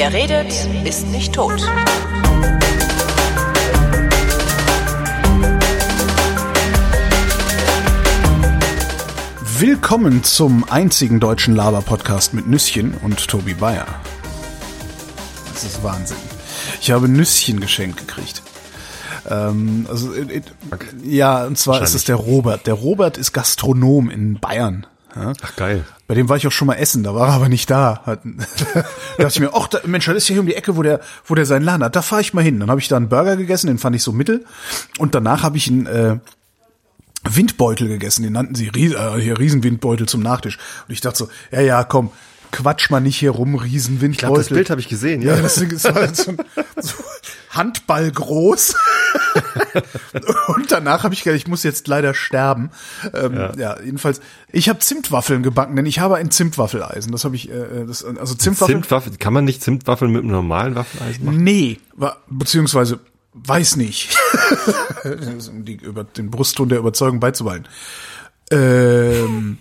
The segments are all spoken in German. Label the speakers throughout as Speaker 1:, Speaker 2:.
Speaker 1: Wer redet, ist nicht tot.
Speaker 2: Willkommen zum einzigen deutschen Laber-Podcast mit Nüsschen und Tobi Bayer. Das ist Wahnsinn. Ich habe Nüsschen geschenkt gekriegt. Ähm, also, it, it, ja, und zwar ist es der Robert. Der Robert ist Gastronom in Bayern. Ja?
Speaker 3: Ach geil.
Speaker 2: Bei dem war ich auch schon mal essen, da war er aber nicht da. Da dachte ich mir, ach, Mensch, das ist ja hier um die Ecke, wo der, wo der seinen Laden hat. Da fahre ich mal hin. Dann habe ich da einen Burger gegessen, den fand ich so mittel. Und danach habe ich einen äh, Windbeutel gegessen, den nannten sie Ries äh, hier Riesenwindbeutel zum Nachtisch. Und ich dachte so, ja, ja, komm, quatsch mal nicht hier rum, Riesenwindbeutel. Ich
Speaker 3: glaube, das Bild habe ich gesehen, ja.
Speaker 2: Ja, das ist halt so, so Handball groß. und danach habe ich gedacht, ich muss jetzt leider sterben. Ähm, ja. ja. jedenfalls, ich habe Zimtwaffeln gebacken, denn ich habe ein Zimtwaffeleisen. Das habe ich, äh, das, also Zimtwaffeln.
Speaker 3: Zimtwaffel, kann man nicht Zimtwaffeln mit einem normalen Waffeleisen machen?
Speaker 2: Nee, beziehungsweise weiß nicht. um die über den Brustton der Überzeugung beizubehalten. Ähm,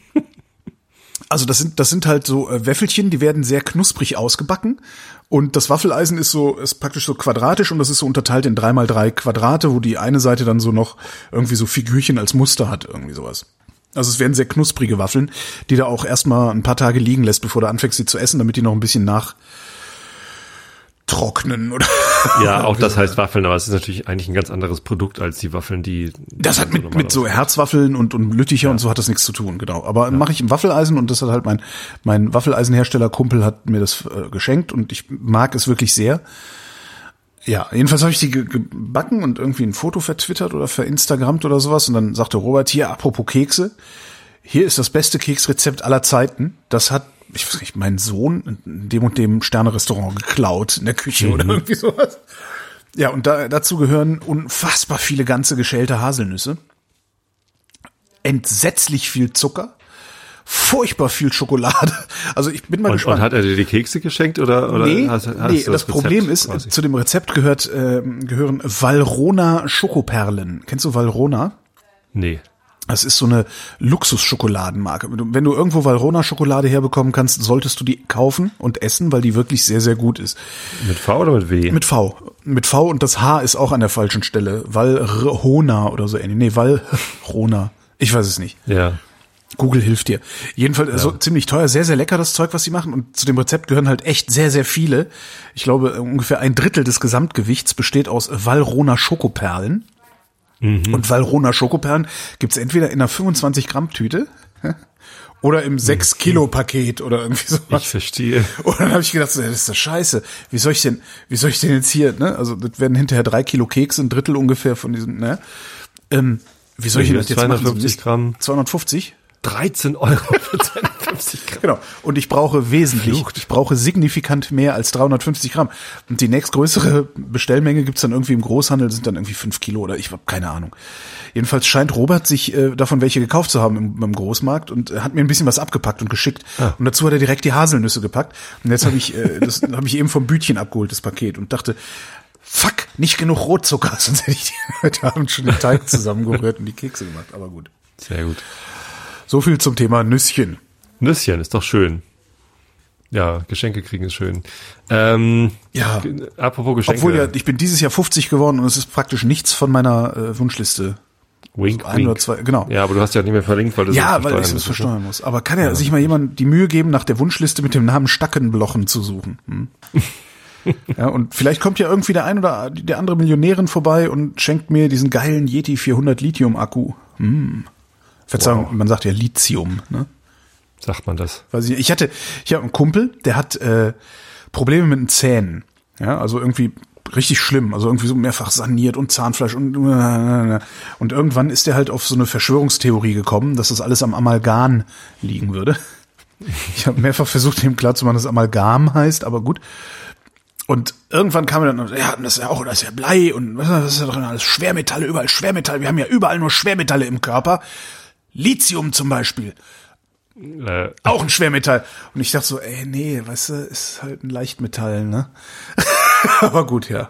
Speaker 2: also das sind das sind halt so äh, Wäffelchen, die werden sehr knusprig ausgebacken und das Waffeleisen ist so ist praktisch so quadratisch und das ist so unterteilt in drei mal drei Quadrate, wo die eine Seite dann so noch irgendwie so Figürchen als Muster hat, irgendwie sowas. Also es werden sehr knusprige Waffeln, die da auch erstmal ein paar Tage liegen lässt, bevor du anfängst sie zu essen, damit die noch ein bisschen nach trocknen oder
Speaker 3: ja auch das heißt Waffeln aber es ist natürlich eigentlich ein ganz anderes Produkt als die Waffeln die
Speaker 2: das hat mit mit so Herzwaffeln und und Lütticher ja. und so hat das nichts zu tun genau aber ja. mache ich im Waffeleisen und das hat halt mein mein Waffeleisenhersteller Kumpel hat mir das äh, geschenkt und ich mag es wirklich sehr ja jedenfalls habe ich die gebacken und irgendwie ein Foto vertwittert oder verinstagrammt oder sowas und dann sagte Robert hier apropos Kekse hier ist das beste Keksrezept aller Zeiten das hat ich weiß nicht, mein Sohn in dem und dem Sterne-Restaurant geklaut in der Küche mhm. oder irgendwie sowas. Ja, und da, dazu gehören unfassbar viele ganze geschälte Haselnüsse. Entsetzlich viel Zucker. Furchtbar viel Schokolade. Also ich bin mal
Speaker 3: und,
Speaker 2: gespannt.
Speaker 3: Und hat er dir die Kekse geschenkt oder, oder
Speaker 2: nee, hast, hast nee, das, das Problem ist, quasi? zu dem Rezept gehört, äh, gehören Valrona Schokoperlen. Kennst du Valrona?
Speaker 3: Nee.
Speaker 2: Das ist so eine Luxusschokoladenmarke. Wenn du irgendwo Valrona Schokolade herbekommen kannst, solltest du die kaufen und essen, weil die wirklich sehr, sehr gut ist.
Speaker 3: Mit V oder mit W?
Speaker 2: Mit V. Mit V und das H ist auch an der falschen Stelle. Valrona oder so ähnlich. Nee, Valrona. Ich weiß es nicht.
Speaker 3: Ja.
Speaker 2: Google hilft dir. Jedenfalls ja. so ziemlich teuer, sehr, sehr lecker das Zeug, was sie machen. Und zu dem Rezept gehören halt echt sehr, sehr viele. Ich glaube, ungefähr ein Drittel des Gesamtgewichts besteht aus Valrona Schokoperlen. Mhm. Und Valrona Schokoperlen gibt's entweder in einer 25 Gramm Tüte oder im 6 Kilo Paket oder irgendwie sowas.
Speaker 3: Ich verstehe.
Speaker 2: Und dann habe ich gedacht, das ist das scheiße. Wie soll ich denn, wie soll ich denn jetzt hier, ne? Also das werden hinterher drei Kilo Keks, ein Drittel ungefähr von diesem, ne? Ähm, wie soll ich denn das jetzt
Speaker 3: 250 machen? Gramm.
Speaker 2: 250?
Speaker 3: 13 Euro für 250 Gramm.
Speaker 2: Genau. Und ich brauche wesentlich, Flucht. ich brauche signifikant mehr als 350 Gramm. Und die nächstgrößere Bestellmenge gibt's dann irgendwie im Großhandel, sind dann irgendwie 5 Kilo oder ich habe keine Ahnung. Jedenfalls scheint Robert sich äh, davon welche gekauft zu haben im, im Großmarkt und äh, hat mir ein bisschen was abgepackt und geschickt. Ah. Und dazu hat er direkt die Haselnüsse gepackt. Und jetzt habe ich, äh, das habe ich eben vom Bütchen abgeholt, das Paket, und dachte, fuck, nicht genug Rotzucker, sonst hätte ich die heute Abend schon den Teig zusammengerührt und die Kekse gemacht. Aber gut.
Speaker 3: Sehr gut.
Speaker 2: So viel zum Thema Nüsschen.
Speaker 3: Nüsschen ist doch schön. Ja, Geschenke kriegen ist schön. Ähm,
Speaker 2: ja.
Speaker 3: Apropos Geschenke.
Speaker 2: Obwohl ja, ich bin dieses Jahr 50 geworden und es ist praktisch nichts von meiner äh, Wunschliste.
Speaker 3: Wink,
Speaker 2: ein
Speaker 3: wink.
Speaker 2: oder zwei, genau.
Speaker 3: Ja, aber du hast ja nicht mehr verlinkt, weil du
Speaker 2: Ja, weil ich es versteuern muss. Aber kann ja, ja, sich mal jemand die Mühe geben, nach der Wunschliste mit dem Namen Stackenblochen zu suchen. Hm? ja, und vielleicht kommt ja irgendwie der ein oder der andere Millionärin vorbei und schenkt mir diesen geilen Yeti 400 Lithium Akku. Hm. Verzeihung, wow. man sagt ja Lithium, ne?
Speaker 3: Sagt man das?
Speaker 2: Weiß ich, ich hatte, ich habe einen Kumpel, der hat äh, Probleme mit den Zähnen. Ja, also irgendwie richtig schlimm, also irgendwie so mehrfach saniert und Zahnfleisch und und irgendwann ist er halt auf so eine Verschwörungstheorie gekommen, dass das alles am Amalgam liegen würde. Ich habe mehrfach versucht, ihm klarzumachen, dass Amalgam heißt, aber gut. Und irgendwann kam er dann, ja, das ist ja auch, das ist ja Blei und was ist da drin alles Schwermetalle, überall Schwermetalle. Wir haben ja überall nur Schwermetalle im Körper. Lithium zum Beispiel. Äh. Auch ein Schwermetall. Und ich dachte so, ey, nee, weißt du, ist halt ein Leichtmetall, ne? Aber gut, ja.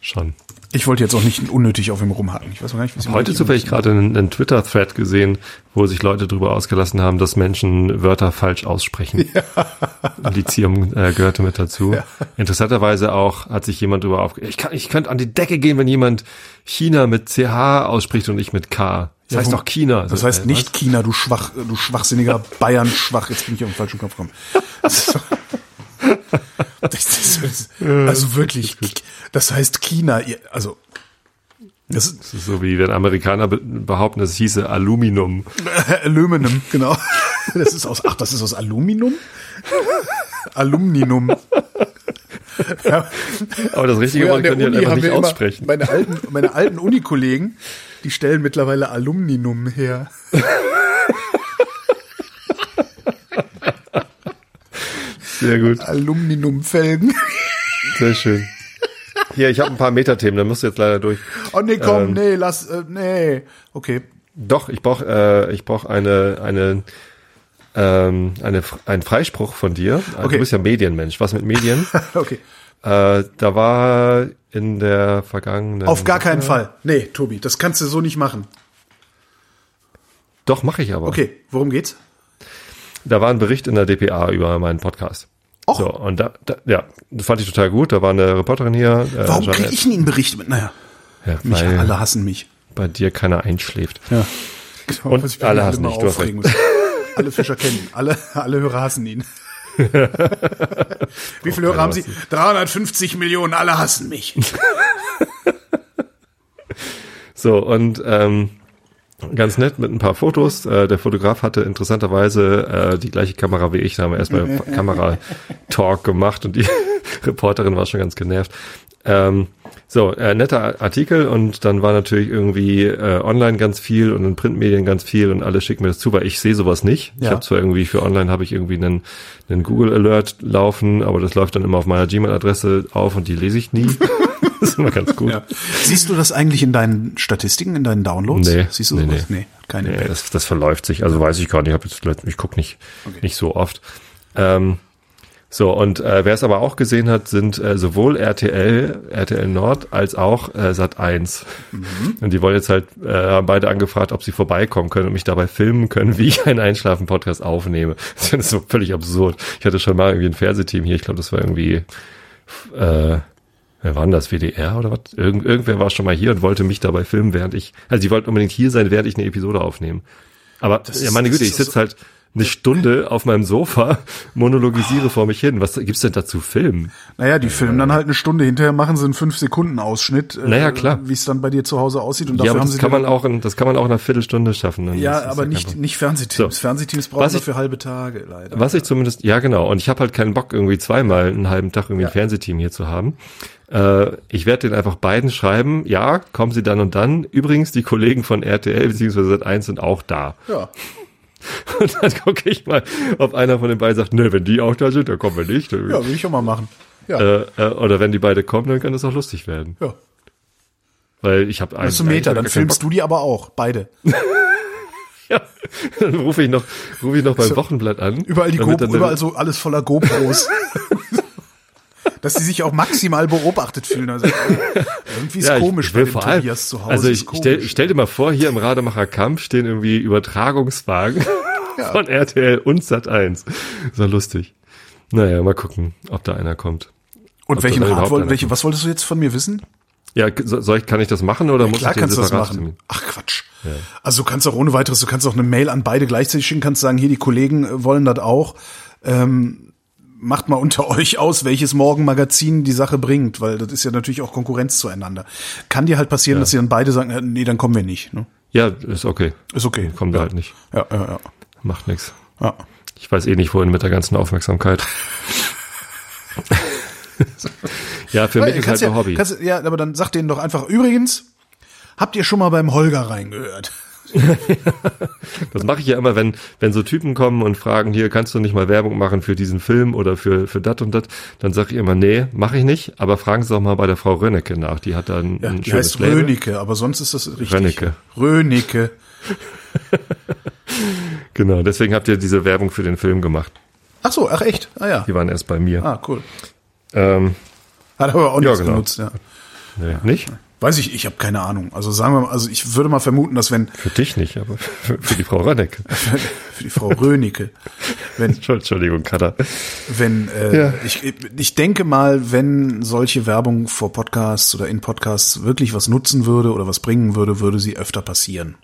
Speaker 3: Schon.
Speaker 2: Ich wollte jetzt auch nicht unnötig auf ihm rumhacken. Ich weiß gar nicht, ihm
Speaker 3: Heute zufällig gerade einen, einen Twitter-Thread gesehen, wo sich Leute darüber ausgelassen haben, dass Menschen Wörter falsch aussprechen. Lithium äh, gehörte mit dazu. Interessanterweise auch hat sich jemand darüber aufge... Ich, kann, ich könnte an die Decke gehen, wenn jemand China mit CH ausspricht und nicht mit K. Das
Speaker 2: Ja,
Speaker 3: heißt doch China.
Speaker 2: Das heißt
Speaker 3: äh,
Speaker 2: nicht China, du schwach, du schwachsinniger Bayern schwach. Jetzt bin ich auf den falschen Kopf gekommen. Das Das also wirklich, das heißt China, also das ist
Speaker 3: Das ist so wie wenn Amerikaner be behaupten, es hieße Aluminium.
Speaker 2: Aluminum, genau. Das ist aus, ach, das ist aus Aluminium? Alumninum. Ja,
Speaker 3: Aber das richtige Wort können die halt einfach nicht aussprechen.
Speaker 2: Meine alten, meine alten Unikollegen, die stellen mittlerweile Alumninum her.
Speaker 3: Sehr gut,
Speaker 2: Alumninumfelgen.
Speaker 3: sehr schön. Hier, ich habe ein paar Metathemen, da musst du jetzt leider durch.
Speaker 2: Oh nee, komm,
Speaker 3: Ähm.
Speaker 2: nee, lass, äh, nee. Okay.
Speaker 3: Doch, ich brauche äh, ich brauch eine, eine, ähm, eine, einen Freispruch von dir.
Speaker 2: Okay.
Speaker 3: Du bist ja Medienmensch. Was mit Medien?
Speaker 2: Okay.
Speaker 3: äh, da war in der vergangenen...
Speaker 2: Auf gar keinen
Speaker 3: Woche-
Speaker 2: Fall. Nee, Tobi, das kannst du so nicht machen.
Speaker 3: Doch, mache ich aber.
Speaker 2: Okay, worum geht's?
Speaker 3: Da war ein Bericht in der DPA über meinen Podcast.
Speaker 2: Och.
Speaker 3: So, und da, da, ja, das fand ich total gut. Da war eine Reporterin hier. Äh,
Speaker 2: Warum kriege ich nie einen Bericht mit? Naja,
Speaker 3: Ja,
Speaker 2: mich, alle hassen mich.
Speaker 3: bei dir keiner einschläft.
Speaker 2: Ja.
Speaker 3: Und
Speaker 2: Was ich
Speaker 3: alle
Speaker 2: mich
Speaker 3: hassen du
Speaker 2: muss. Alle Fischer kennen. Alle, alle Hörer hassen ihn. Wie viele Hörer haben Sie? 350 Millionen, alle hassen mich.
Speaker 3: So, und ähm, ganz nett mit ein paar Fotos. Äh, der Fotograf hatte interessanterweise äh, die gleiche Kamera wie ich. Da haben wir erstmal Kamera-Talk gemacht und die Reporterin war schon ganz genervt. Ähm, so, äh, netter Artikel und dann war natürlich irgendwie äh, online ganz viel und in Printmedien ganz viel und alle schicken mir das zu, weil ich sehe sowas nicht. Ich
Speaker 2: Ja.
Speaker 3: habe zwar irgendwie für online habe ich irgendwie einen, einen Google Alert laufen, aber das läuft dann immer auf meiner Gmail-Adresse auf und die lese ich nie. das ist immer ganz gut.
Speaker 2: Ja. Siehst du das eigentlich in deinen Statistiken, in deinen Downloads?
Speaker 3: Nee,
Speaker 2: Siehst du
Speaker 3: nee,
Speaker 2: sowas?
Speaker 3: nee.
Speaker 2: Nee, keine.
Speaker 3: Nee, das, das verläuft sich. Also weiß ich gar nicht. Ich, hab jetzt, ich gucke nicht, nicht so oft. Ähm, so, und äh, wer es aber auch gesehen hat, sind äh, sowohl RTL, RTL Nord, als auch äh, Sat 1. Und die wollen jetzt halt, äh, haben beide angefragt, ob sie vorbeikommen können und mich dabei filmen können, wie ich einen Einschlafen-Podcast aufnehme. Das ist so völlig absurd. Ich hatte schon mal irgendwie ein Fernsehteam hier, ich glaube, das war irgendwie äh, Wer war denn das? WDR oder was? Irgend, irgendwer war schon mal hier und wollte mich dabei filmen, während ich, also sie wollten unbedingt hier sein, während ich eine Episode aufnehme. Aber,
Speaker 2: ist-
Speaker 3: ja, meine
Speaker 2: das
Speaker 3: Güte, ich sitze
Speaker 2: so-
Speaker 3: halt eine Stunde auf meinem Sofa, monologisiere vor mich hin. Was gibt's denn da zu filmen?
Speaker 2: Naja, die filmen dann halt eine Stunde hinterher, machen sie einen 5-Sekunden-Ausschnitt, äh,
Speaker 3: Naja, klar.
Speaker 2: wie es dann bei dir zu Hause aussieht. Und
Speaker 3: Ja,
Speaker 2: dafür
Speaker 3: aber
Speaker 2: haben
Speaker 3: das
Speaker 2: sie
Speaker 3: kann man auch in, das kann man auch in einer Viertelstunde schaffen. Dann
Speaker 2: Ja, aber
Speaker 3: kein
Speaker 2: nicht, nicht Fernsehteams.
Speaker 3: So.
Speaker 2: Fernsehteams brauchen
Speaker 3: Was ich-
Speaker 2: dafür halbe Tage, leider.
Speaker 3: Was ich zumindest, ja genau, und ich habe halt keinen Bock, irgendwie zweimal einen halben Tag irgendwie
Speaker 2: Ja.
Speaker 3: ein Fernsehteam hier zu haben. Äh, ich werde den einfach beiden schreiben, ja, kommen sie dann und dann. Übrigens, die Kollegen von RTL bzw. Sat1 sind auch da.
Speaker 2: Ja.
Speaker 3: Und dann gucke ich mal, ob einer von den beiden sagt, ne, wenn die auch da sind, dann kommen wir nicht.
Speaker 2: Ja, will ich auch mal machen. Ja.
Speaker 3: Äh, äh, oder wenn die beide kommen, dann kann das auch lustig werden.
Speaker 2: ja.
Speaker 3: Weil ich habe
Speaker 2: Das ist ein Meter, dann filmst du die aber auch, beide.
Speaker 3: Ja, dann rufe ich noch, rufe ich noch beim Wochenblatt an.
Speaker 2: Überall die GoPro, überall so alles voller GoPros. Dass die sich auch maximal beobachtet fühlen. Also, irgendwie ist
Speaker 3: Ja,
Speaker 2: komisch dem
Speaker 3: vor allem,
Speaker 2: Tobias zu Hause.
Speaker 3: Also ich, ich stell, ich stell dir mal vor, hier im Rademacher Kampf stehen irgendwie Übertragungswagen
Speaker 2: Ja.
Speaker 3: von RTL und Sat1. So lustig. Naja, mal gucken, ob da einer kommt.
Speaker 2: Und
Speaker 3: ob
Speaker 2: welchen Rat,
Speaker 3: überhaupt
Speaker 2: woll-
Speaker 3: einer
Speaker 2: welche, was wolltest du jetzt von mir wissen?
Speaker 3: Ja, so- soll ich, kann ich das machen oder muss
Speaker 2: Klar
Speaker 3: ich den
Speaker 2: kannst du das machen.
Speaker 3: filmen?
Speaker 2: Ach Quatsch. Also du kannst auch ohne weiteres, du kannst auch eine Mail an beide gleichzeitig schicken, kannst sagen, hier die Kollegen äh, wollen das auch. Ähm, macht mal unter euch aus, welches Morgenmagazin die Sache bringt, weil das ist ja natürlich auch Konkurrenz zueinander. Kann dir halt passieren, dass sie dann beide sagen, äh, nee, dann kommen wir nicht. Ne?
Speaker 3: Ja, ist okay.
Speaker 2: Ist okay.
Speaker 3: Kommt
Speaker 2: ja.
Speaker 3: halt nicht.
Speaker 2: Ja, ja, ja.
Speaker 3: Macht nix.
Speaker 2: ja.
Speaker 3: Ich weiß eh nicht, wohin mit der ganzen Aufmerksamkeit. ja, für mich
Speaker 2: Ja,
Speaker 3: ist halt ein
Speaker 2: ja,
Speaker 3: Hobby.
Speaker 2: kannst, ja, aber dann sag denen doch einfach, übrigens, habt ihr schon mal beim Holger reingehört?
Speaker 3: Das mache ich ja immer, wenn, wenn so Typen kommen und fragen, hier kannst du nicht mal Werbung machen für diesen Film oder für, für dat und dat, dann sage ich immer, nee, mache ich nicht, aber fragen Sie doch mal bei der Frau Rönnecke nach, die hat da ein,
Speaker 2: Ja,
Speaker 3: ein
Speaker 2: die
Speaker 3: schönes
Speaker 2: heißt
Speaker 3: Label.
Speaker 2: Rönecke, aber sonst ist das richtig.
Speaker 3: Rönnecke.
Speaker 2: Rönecke.
Speaker 3: Genau, deswegen habt ihr diese Werbung für den Film gemacht.
Speaker 2: Ach so, ach echt? Ah ja.
Speaker 3: Die waren erst bei mir.
Speaker 2: Ah, cool.
Speaker 3: Ähm,
Speaker 2: Hat aber auch
Speaker 3: Ja,
Speaker 2: nichts
Speaker 3: genau.
Speaker 2: benutzt, ja.
Speaker 3: nee, nicht?
Speaker 2: Weiß ich, ich habe keine Ahnung. Also sagen wir mal, also ich würde mal vermuten, dass wenn
Speaker 3: Für dich nicht, aber für, für die Frau Rönneck.
Speaker 2: für die Frau Rönicke, wenn
Speaker 3: Entschuldigung, Kader.
Speaker 2: wenn äh,
Speaker 3: Ja.
Speaker 2: ich ich denke mal, wenn solche Werbung vor Podcasts oder in Podcasts wirklich was nutzen würde oder was bringen würde, würde sie öfter passieren.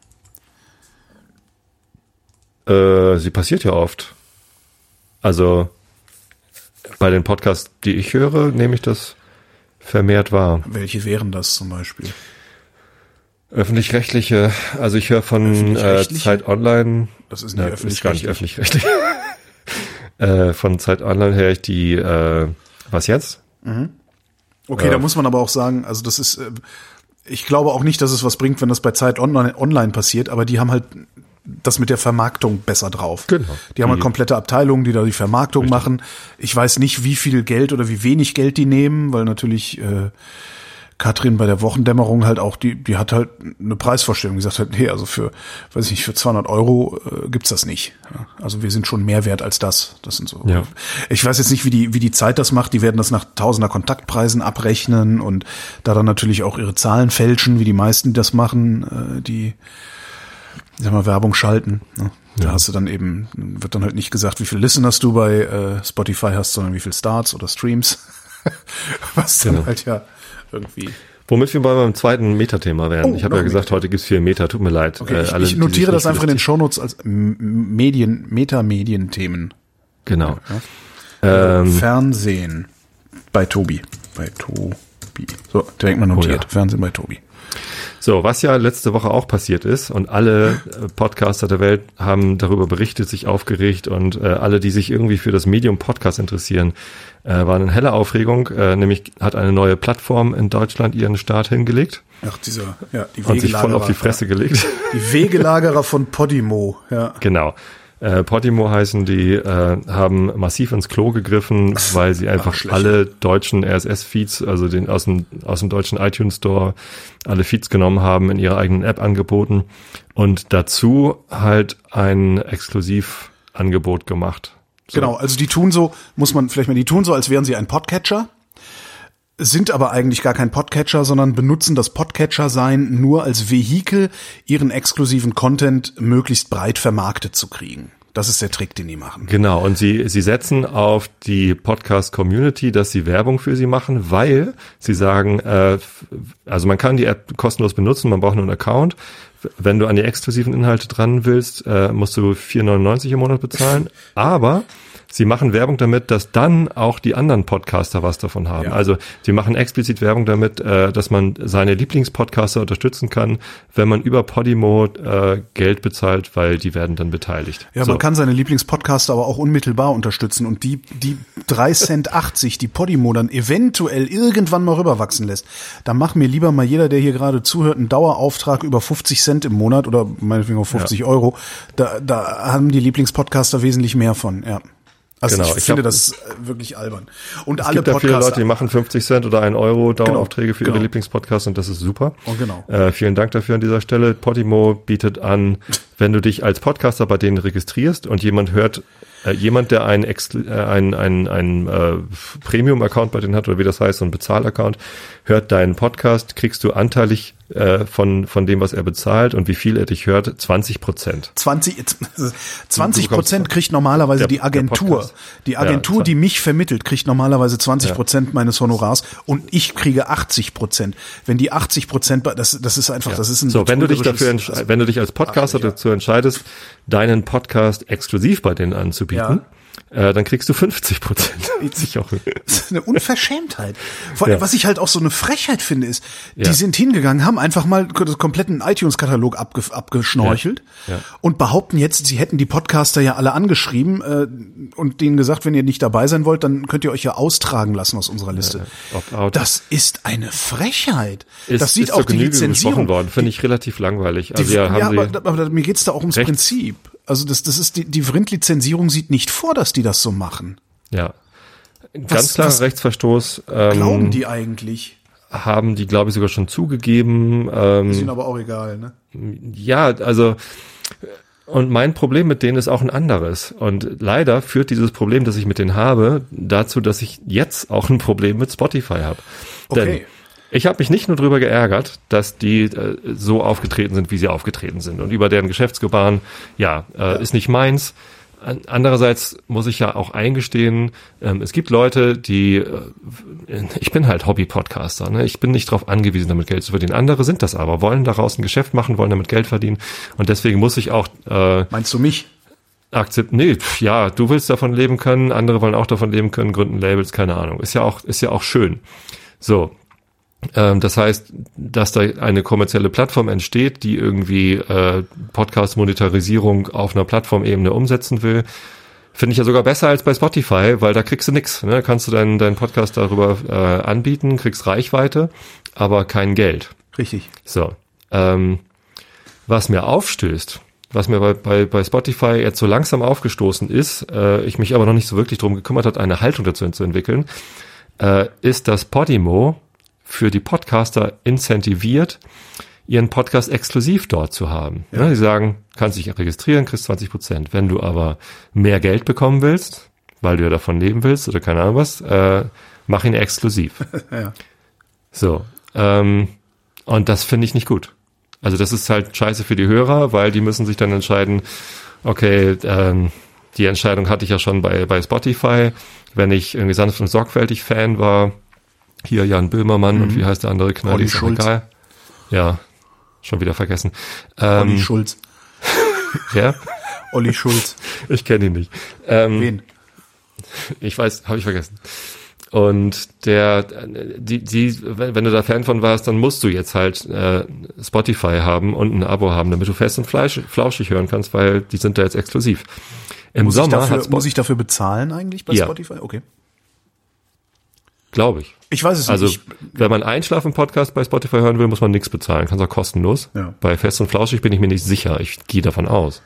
Speaker 3: Äh, sie passiert ja oft. Also bei den Podcasts, die ich höre, nehme ich das vermehrt wahr.
Speaker 2: Welche wären das zum Beispiel?
Speaker 3: Öffentlich-rechtliche, also ich höre von äh? Zeit Online,
Speaker 2: Das ist
Speaker 3: na,
Speaker 2: nicht
Speaker 3: ist gar nicht
Speaker 2: öffentlich-rechtlich.
Speaker 3: äh, von Zeit Online höre ich die, äh, was jetzt?
Speaker 2: Okay,
Speaker 3: Äh,
Speaker 2: da muss man aber auch sagen, also das ist, äh, ich glaube auch nicht, dass es was bringt, wenn das bei Zeit online, online passiert, aber die haben halt das mit der Vermarktung besser drauf.
Speaker 3: Genau.
Speaker 2: Die haben halt
Speaker 3: Die-
Speaker 2: komplette Abteilungen, die da die Vermarktung machen. Ich weiß nicht, wie viel Geld oder wie wenig Geld die nehmen, weil natürlich äh, Katrin bei der Wochendämmerung halt auch, die, die hat halt eine Preisvorstellung, die sagt halt, nee, also für, weiß ich nicht, für 200 Euro äh, gibt's das nicht. Also wir sind schon mehr wert als das. Das sind so.
Speaker 3: Ja.
Speaker 2: Ich weiß jetzt nicht, wie die, wie die Zeit das macht. Die werden das nach tausender Kontaktpreisen abrechnen und da dann natürlich auch ihre Zahlen fälschen, wie die meisten das machen, äh, die, ich sag mal, Werbung schalten. Ne? Da hast du dann eben, wird dann halt nicht gesagt, wie viel Listeners du bei äh, Spotify hast, sondern wie viel Starts oder Streams. Was dann
Speaker 3: Genau.
Speaker 2: halt ja irgendwie.
Speaker 3: Womit wir bei meinem zweiten Metathema wären.
Speaker 2: Oh,
Speaker 3: ich habe ja gesagt,
Speaker 2: Meta.
Speaker 3: heute gibt's vier Meta, tut mir leid.
Speaker 2: Okay,
Speaker 3: Äh,
Speaker 2: ich,
Speaker 3: alle,
Speaker 2: ich notiere das einfach in den Shownotes als Medien, Metamedienthemen.
Speaker 3: Genau. Ähm,
Speaker 2: Fernsehen bei Tobi. Bei Tobi. So, direkt mal notiert.
Speaker 3: Oh ja.
Speaker 2: Fernsehen bei Tobi.
Speaker 3: So, was ja letzte Woche auch passiert ist und alle äh, Podcaster der Welt haben darüber berichtet, sich aufgeregt und äh, alle, die sich irgendwie für das Medium Podcast interessieren, äh, waren in heller Aufregung. Äh, nämlich hat eine neue Plattform in Deutschland ihren Start hingelegt
Speaker 2: Ach, dieser, ja, die
Speaker 3: und sich voll auf die
Speaker 2: Wegelagerer.
Speaker 3: Fresse gelegt.
Speaker 2: Die Wegelagerer von Podimo, ja.
Speaker 3: genau. Äh, Podimo heißen die, äh, haben massiv ins Klo gegriffen, weil sie einfach
Speaker 2: schlecht.
Speaker 3: alle deutschen RSS-Feeds, also den aus dem, aus dem deutschen iTunes Store, alle Feeds genommen haben, in ihrer eigenen App angeboten und dazu halt ein Exklusivangebot gemacht. So.
Speaker 2: Genau, also die tun so, muss man vielleicht mal, die tun so, als wären sie ein Podcatcher, sind aber eigentlich gar kein Podcatcher, sondern benutzen das Podcatcher-Sein nur als Vehikel, ihren exklusiven Content möglichst breit vermarktet zu kriegen. Das ist der Trick, den die machen.
Speaker 3: Genau, und sie, sie setzen auf die Podcast-Community, dass sie Werbung für sie machen, weil sie sagen, äh, also man kann die App kostenlos benutzen, man braucht nur einen Account. Wenn du an die exklusiven Inhalte dran willst, äh, musst du 4,99 im Monat bezahlen. Aber sie machen Werbung damit, dass dann auch die anderen Podcaster was davon haben.
Speaker 2: Ja.
Speaker 3: Also sie machen explizit Werbung damit, äh, dass man seine Lieblingspodcaster unterstützen kann, wenn man über Podimo äh, Geld bezahlt, weil die werden dann beteiligt.
Speaker 2: Ja,
Speaker 3: So.
Speaker 2: man kann seine Lieblingspodcaster aber auch unmittelbar unterstützen und die, die 3 Cent 80, die Podimo dann eventuell irgendwann mal rüberwachsen lässt. Da macht mir lieber mal jeder, der hier gerade zuhört, einen Dauerauftrag über 50 Cent im Monat oder meinetwegen auch 50 Euro. Da, da haben die Lieblingspodcaster wesentlich mehr von, ja. Also
Speaker 3: Genau,
Speaker 2: ich,
Speaker 3: ich
Speaker 2: finde
Speaker 3: hab-
Speaker 2: das äh, wirklich albern. Und
Speaker 3: Es
Speaker 2: alle
Speaker 3: gibt ja viele. Leute, die machen 50 Cent oder 1 Euro Daueraufträge für ihre
Speaker 2: genau.
Speaker 3: Lieblingspodcasts und das ist super.
Speaker 2: Oh, genau.
Speaker 3: Äh, vielen Dank dafür an dieser Stelle. Podimo bietet an, wenn du dich als Podcaster bei denen registrierst und jemand hört, äh, jemand, der einen, äh, einen, einen, einen äh, Premium-Account bei denen hat oder wie das heißt, so ein Bezahl-Account, hört deinen Podcast, kriegst du anteilig äh, von, von dem, was er bezahlt und wie viel er dich hört, 20 Prozent.
Speaker 2: 20, 20
Speaker 3: Du bekommst-
Speaker 2: Prozent kriegt normalerweise
Speaker 3: Der-
Speaker 2: die Agentur. Die Agentur,
Speaker 3: Ja,
Speaker 2: die mich vermittelt, kriegt normalerweise 20 Prozent meines Honorars und ich kriege 80 Prozent. Wenn die 80 Prozent, das, das ist einfach, das ist ein
Speaker 3: So, wenn du dich dafür, wenn du dich als Podcaster
Speaker 2: ja.
Speaker 3: dazu entscheidest, deinen Podcast exklusiv bei denen anzubieten, äh, dann kriegst du 50 Prozent.
Speaker 2: Das ist eine Unverschämtheit. Vor allem,
Speaker 3: Ja.
Speaker 2: was ich halt auch so eine Frechheit finde, ist, die
Speaker 3: Ja.
Speaker 2: sind hingegangen, haben einfach mal den kompletten iTunes-Katalog abge abgeschnorchelt
Speaker 3: Ja.
Speaker 2: Und behaupten jetzt, sie hätten die Podcaster ja alle angeschrieben äh, und denen gesagt, wenn ihr nicht dabei sein wollt, dann könnt ihr euch ja austragen lassen aus unserer Liste. Das ist eine Frechheit.
Speaker 3: Ist,
Speaker 2: das sieht
Speaker 3: ist
Speaker 2: auch die Lizenzierung.
Speaker 3: worden. Finde ich relativ langweilig. Also
Speaker 2: Die,
Speaker 3: ja,
Speaker 2: aber, aber mir geht's da auch ums
Speaker 3: Rechts-
Speaker 2: Prinzip. Also das, das ist die, die Vrind-Lizenzierung sieht nicht vor, dass die das so machen.
Speaker 3: ja. Ganz
Speaker 2: Was-
Speaker 3: klarer
Speaker 2: was
Speaker 3: Rechtsverstoß ähm,
Speaker 2: Glauben die eigentlich?
Speaker 3: haben die, glaube ich, sogar schon zugegeben.
Speaker 2: Ist
Speaker 3: Ähm,
Speaker 2: ihnen aber auch egal, ne?
Speaker 3: ja, also und mein Problem mit denen ist auch ein anderes. Und leider führt dieses Problem, das ich mit denen habe, dazu, dass ich jetzt auch ein Problem mit Spotify habe.
Speaker 2: Okay.
Speaker 3: Denn Ich habe mich nicht nur darüber geärgert, dass die äh, so aufgetreten sind, wie sie aufgetreten sind. Und über deren Geschäftsgebaren, ja, äh, ja. ist nicht meins. Andererseits muss ich ja auch eingestehen, ähm, es gibt Leute, die, äh, ich bin halt Hobby-Podcaster, ne? ich bin nicht darauf angewiesen, damit Geld zu verdienen. Andere sind das aber, wollen daraus ein Geschäft machen, wollen damit Geld verdienen und deswegen muss ich auch.
Speaker 2: Äh, Meinst du mich?
Speaker 3: Akzept, nee, ja, du willst davon leben können, andere wollen auch davon leben können, gründen Labels, keine Ahnung. Ist ja auch, ist ja auch schön. So, das heißt, dass da eine kommerzielle Plattform entsteht, die irgendwie äh, Podcast-Monetarisierung auf einer Plattformebene umsetzen will, finde ich ja sogar besser als bei Spotify, weil da kriegst du nix. Ne? Kannst du deinen, deinen Podcast darüber äh, anbieten, kriegst Reichweite, aber kein Geld.
Speaker 2: Richtig.
Speaker 3: So. Ähm, was mir aufstößt, was mir bei, bei, bei Spotify jetzt so langsam aufgestoßen ist, äh, ich mich aber noch nicht so wirklich drum gekümmert hat, eine Haltung dazu zu entwickeln, äh, ist, dass Podimo für die Podcaster incentiviert, ihren Podcast exklusiv dort zu haben. Ja. Ja, sagen, kannst dich registrieren, kriegst 20 Prozent. Wenn du aber mehr Geld bekommen willst, weil du ja davon leben willst oder keine Ahnung was, äh, mach ihn exklusiv. ja. So. Ähm, und das finde ich nicht gut. Also das ist halt scheiße für die Hörer, weil die müssen sich dann entscheiden, okay, ähm, die Entscheidung hatte ich ja schon bei, bei Spotify. Wenn ich irgendwie sanft und sorgfältig Fan war, hier Jan Böhmermann mhm. und wie heißt der andere Knall?
Speaker 2: Olli Schulz. Egal.
Speaker 3: Ja, schon wieder vergessen.
Speaker 2: Ähm, Olli Schulz.
Speaker 3: ja?
Speaker 2: Olli Schulz.
Speaker 3: Ich kenne ihn nicht.
Speaker 2: Ähm, Wen?
Speaker 3: Ich weiß, habe ich vergessen. Und der, die, die, wenn du da Fan von warst, dann musst du jetzt halt äh, Spotify haben und ein Abo haben, damit du fest und fleisch, flauschig hören kannst, weil die sind da jetzt exklusiv.
Speaker 2: Im muss Sommer ich dafür, muss ich dafür bezahlen eigentlich bei
Speaker 3: ja.
Speaker 2: Spotify? Okay.
Speaker 3: Glaube ich.
Speaker 2: Ich weiß es
Speaker 3: also,
Speaker 2: nicht.
Speaker 3: Also, wenn man Einschlafen-Podcast bei Spotify hören will, muss man nichts bezahlen. Kannst auch kostenlos. Ja. Bei Fest und Flauschig bin ich mir nicht sicher. Ich gehe davon aus.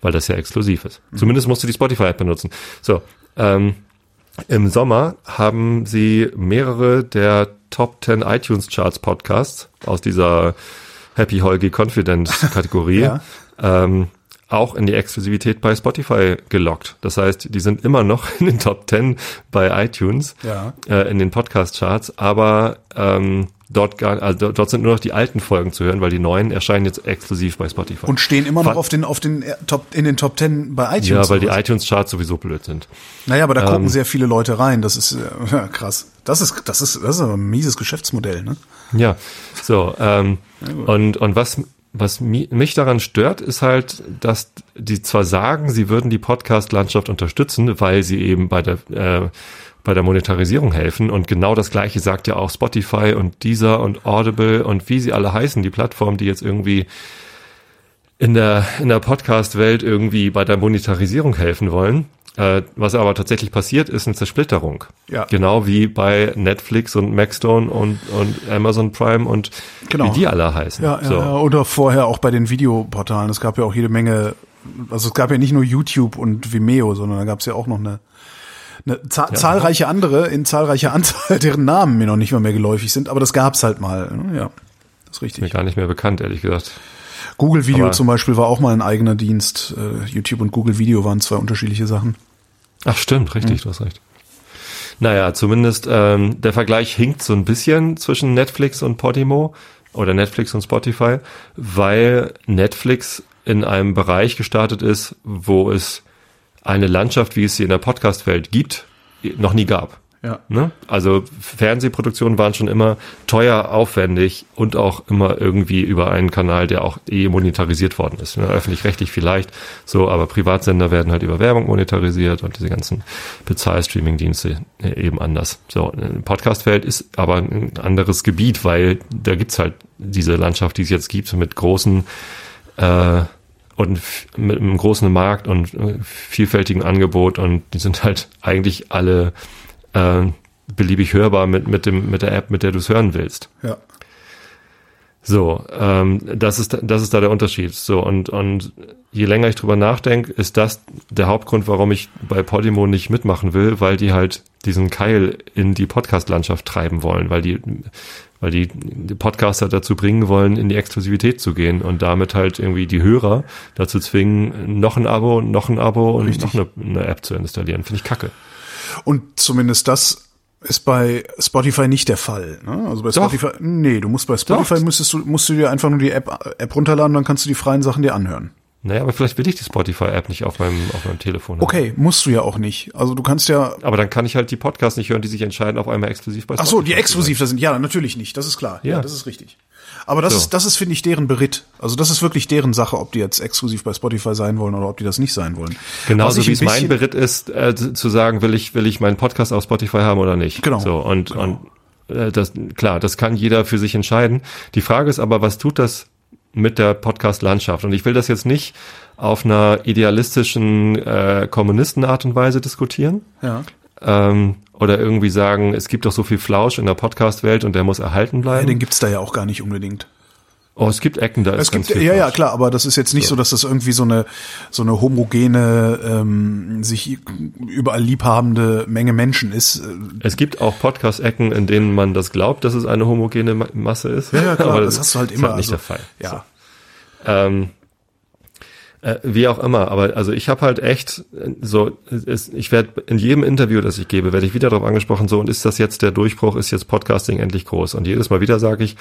Speaker 3: Weil das ja exklusiv ist. Mhm. Zumindest musst du die Spotify-App benutzen. So, ähm, im Sommer haben sie mehrere der Top 10 iTunes Charts Podcasts aus dieser Happy Holgi Confident Kategorie ja. ähm, auch in die Exklusivität bei Spotify gelockt. Das heißt, die sind immer noch in den Top 10 bei iTunes,
Speaker 2: ja.
Speaker 3: äh, in den Podcast-Charts, aber ähm, dort, gar, also dort sind nur noch die alten Folgen zu hören, weil die neuen erscheinen jetzt exklusiv bei Spotify.
Speaker 2: Und stehen immer noch auf den, auf den äh, Top, in den Top 10 bei iTunes.
Speaker 3: Ja, weil die iTunes-Charts sowieso blöd sind.
Speaker 2: Naja, aber da gucken ähm, sehr viele Leute rein. Das ist äh, krass. Das ist, das ist, das ist ein mieses Geschäftsmodell, ne?
Speaker 3: Ja, so. Ähm, und, und was was mich daran stört, ist halt, dass die zwar sagen, sie würden die Podcast-Landschaft unterstützen, weil sie eben bei der äh, bei der Monetarisierung helfen und genau das gleiche sagt ja auch Spotify und Deezer und Audible und wie sie alle heißen, die Plattformen, die jetzt irgendwie in der in der Podcast-Welt irgendwie bei der Monetarisierung helfen wollen. Äh, was aber tatsächlich passiert, ist eine Zersplitterung.
Speaker 2: Ja.
Speaker 3: Genau wie bei Netflix und Maxstone und, und Amazon Prime und genau. wie die alle heißen.
Speaker 2: Ja, so. ja, oder vorher auch bei den Videoportalen. Es gab ja auch jede Menge, also es gab ja nicht nur YouTube und Vimeo, sondern da gab es ja auch noch eine, eine za ja. zahlreiche andere in zahlreicher Anzahl, deren Namen mir noch nicht mal mehr geläufig sind, aber das gab's halt mal. Ne? Ja, das ist richtig.
Speaker 3: Mir gar nicht mehr bekannt, ehrlich gesagt.
Speaker 2: Google Video Aber zum Beispiel war auch mal ein eigener Dienst. Uh, YouTube und Google Video waren zwei unterschiedliche Sachen.
Speaker 3: Ach stimmt, richtig, mhm. du hast recht. Naja, zumindest ähm, der Vergleich hinkt so ein bisschen zwischen Netflix und Podimo oder Netflix und Spotify, weil Netflix in einem Bereich gestartet ist, wo es eine Landschaft, wie es sie in der Podcast-Welt gibt, noch nie gab.
Speaker 2: Ja.
Speaker 3: Ne? Also Fernsehproduktionen waren schon immer teuer, aufwendig und auch immer irgendwie über einen Kanal, der auch eh monetarisiert worden ist. Ne? Öffentlich-rechtlich vielleicht so, aber Privatsender werden halt über Werbung monetarisiert und diese ganzen Bezahl-Streaming-Dienste äh, eben anders. So, Podcast-Welt ist aber ein anderes Gebiet, weil da gibt's halt diese Landschaft, die es jetzt gibt, mit großen äh, und mit einem großen Markt und äh, vielfältigen Angebot und die sind halt eigentlich alle äh, beliebig hörbar mit, mit, dem, mit der App, mit der du es hören willst.
Speaker 2: Ja.
Speaker 3: So, ähm, das ist das ist da der Unterschied. So und und je länger ich drüber nachdenke, ist das der Hauptgrund, warum ich bei Podimo nicht mitmachen will, weil die halt diesen Keil in die Podcast-Landschaft treiben wollen, weil die weil die, Podcaster dazu bringen wollen, in die Exklusivität zu gehen und damit halt irgendwie die Hörer dazu zwingen, noch ein Abo, noch ein Abo und Richtig. noch eine, eine App zu installieren. Finde ich kacke.
Speaker 2: Und zumindest das Ist bei Spotify nicht der Fall. Ne? Also bei
Speaker 3: Doch.
Speaker 2: Spotify, nee, du musst bei Spotify
Speaker 3: Doch.
Speaker 2: müsstest du, musst du dir einfach nur die App, App runterladen, dann kannst du die freien Sachen dir anhören.
Speaker 3: Naja, aber vielleicht will ich die Spotify-App nicht auf meinem, auf meinem Telefon haben.
Speaker 2: Okay, musst du ja auch nicht. Also du kannst ja,
Speaker 3: Aber dann kann ich halt die Podcasts nicht hören, die sich entscheiden, auf einmal exklusiv bei
Speaker 2: ach
Speaker 3: Spotify.
Speaker 2: so, die exklusiv da sind. Ja, natürlich nicht. Das ist klar. Ja,
Speaker 3: Ja.
Speaker 2: das ist richtig. Aber das
Speaker 3: So.
Speaker 2: ist, das ist, finde ich, deren Beritt. Also das ist wirklich deren Sache, ob die jetzt exklusiv bei Spotify sein wollen oder ob die das nicht sein wollen.
Speaker 3: Genauso wie es mein Beritt ist, äh, zu sagen, will ich, will ich meinen Podcast auf Spotify haben oder nicht.
Speaker 2: Genau.
Speaker 3: So, und,
Speaker 2: Genau.
Speaker 3: und äh, das, klar, das kann jeder für sich entscheiden. Die Frage ist aber, was tut das mit der Podcast-Landschaft? Und ich will das jetzt nicht auf einer idealistischen äh, Kommunistenart und Weise diskutieren.
Speaker 2: Ja.
Speaker 3: Ähm, oder irgendwie sagen, es gibt doch so viel Flausch in der Podcast-Welt und der muss erhalten
Speaker 2: ja
Speaker 3: bleiben.
Speaker 2: den gibt's da ja auch gar nicht unbedingt.
Speaker 3: Oh, es gibt Ecken, da ist
Speaker 2: Es gibt,
Speaker 3: ganz viel
Speaker 2: ja, ja,
Speaker 3: Flausch.
Speaker 2: klar, aber das ist jetzt nicht so, dass das irgendwie so eine, so eine homogene, ähm, sich überall liebhabende Menge Menschen ist.
Speaker 3: Es gibt auch Podcast-Ecken, in denen man das glaubt, dass es eine homogene Ma- Masse ist.
Speaker 2: Ja, ja, klar,
Speaker 3: Aber
Speaker 2: das hast du halt
Speaker 3: ist
Speaker 2: immer.
Speaker 3: nicht
Speaker 2: also,
Speaker 3: der Fall.
Speaker 2: Ja.
Speaker 3: Ähm, äh, wie auch immer, aber also ich habe halt echt äh, so, es, ich werde in jedem Interview, das ich gebe, werde ich wieder darauf angesprochen, so und ist das jetzt der Durchbruch, ist jetzt Podcasting endlich groß? Und jedes Mal wieder sage ich,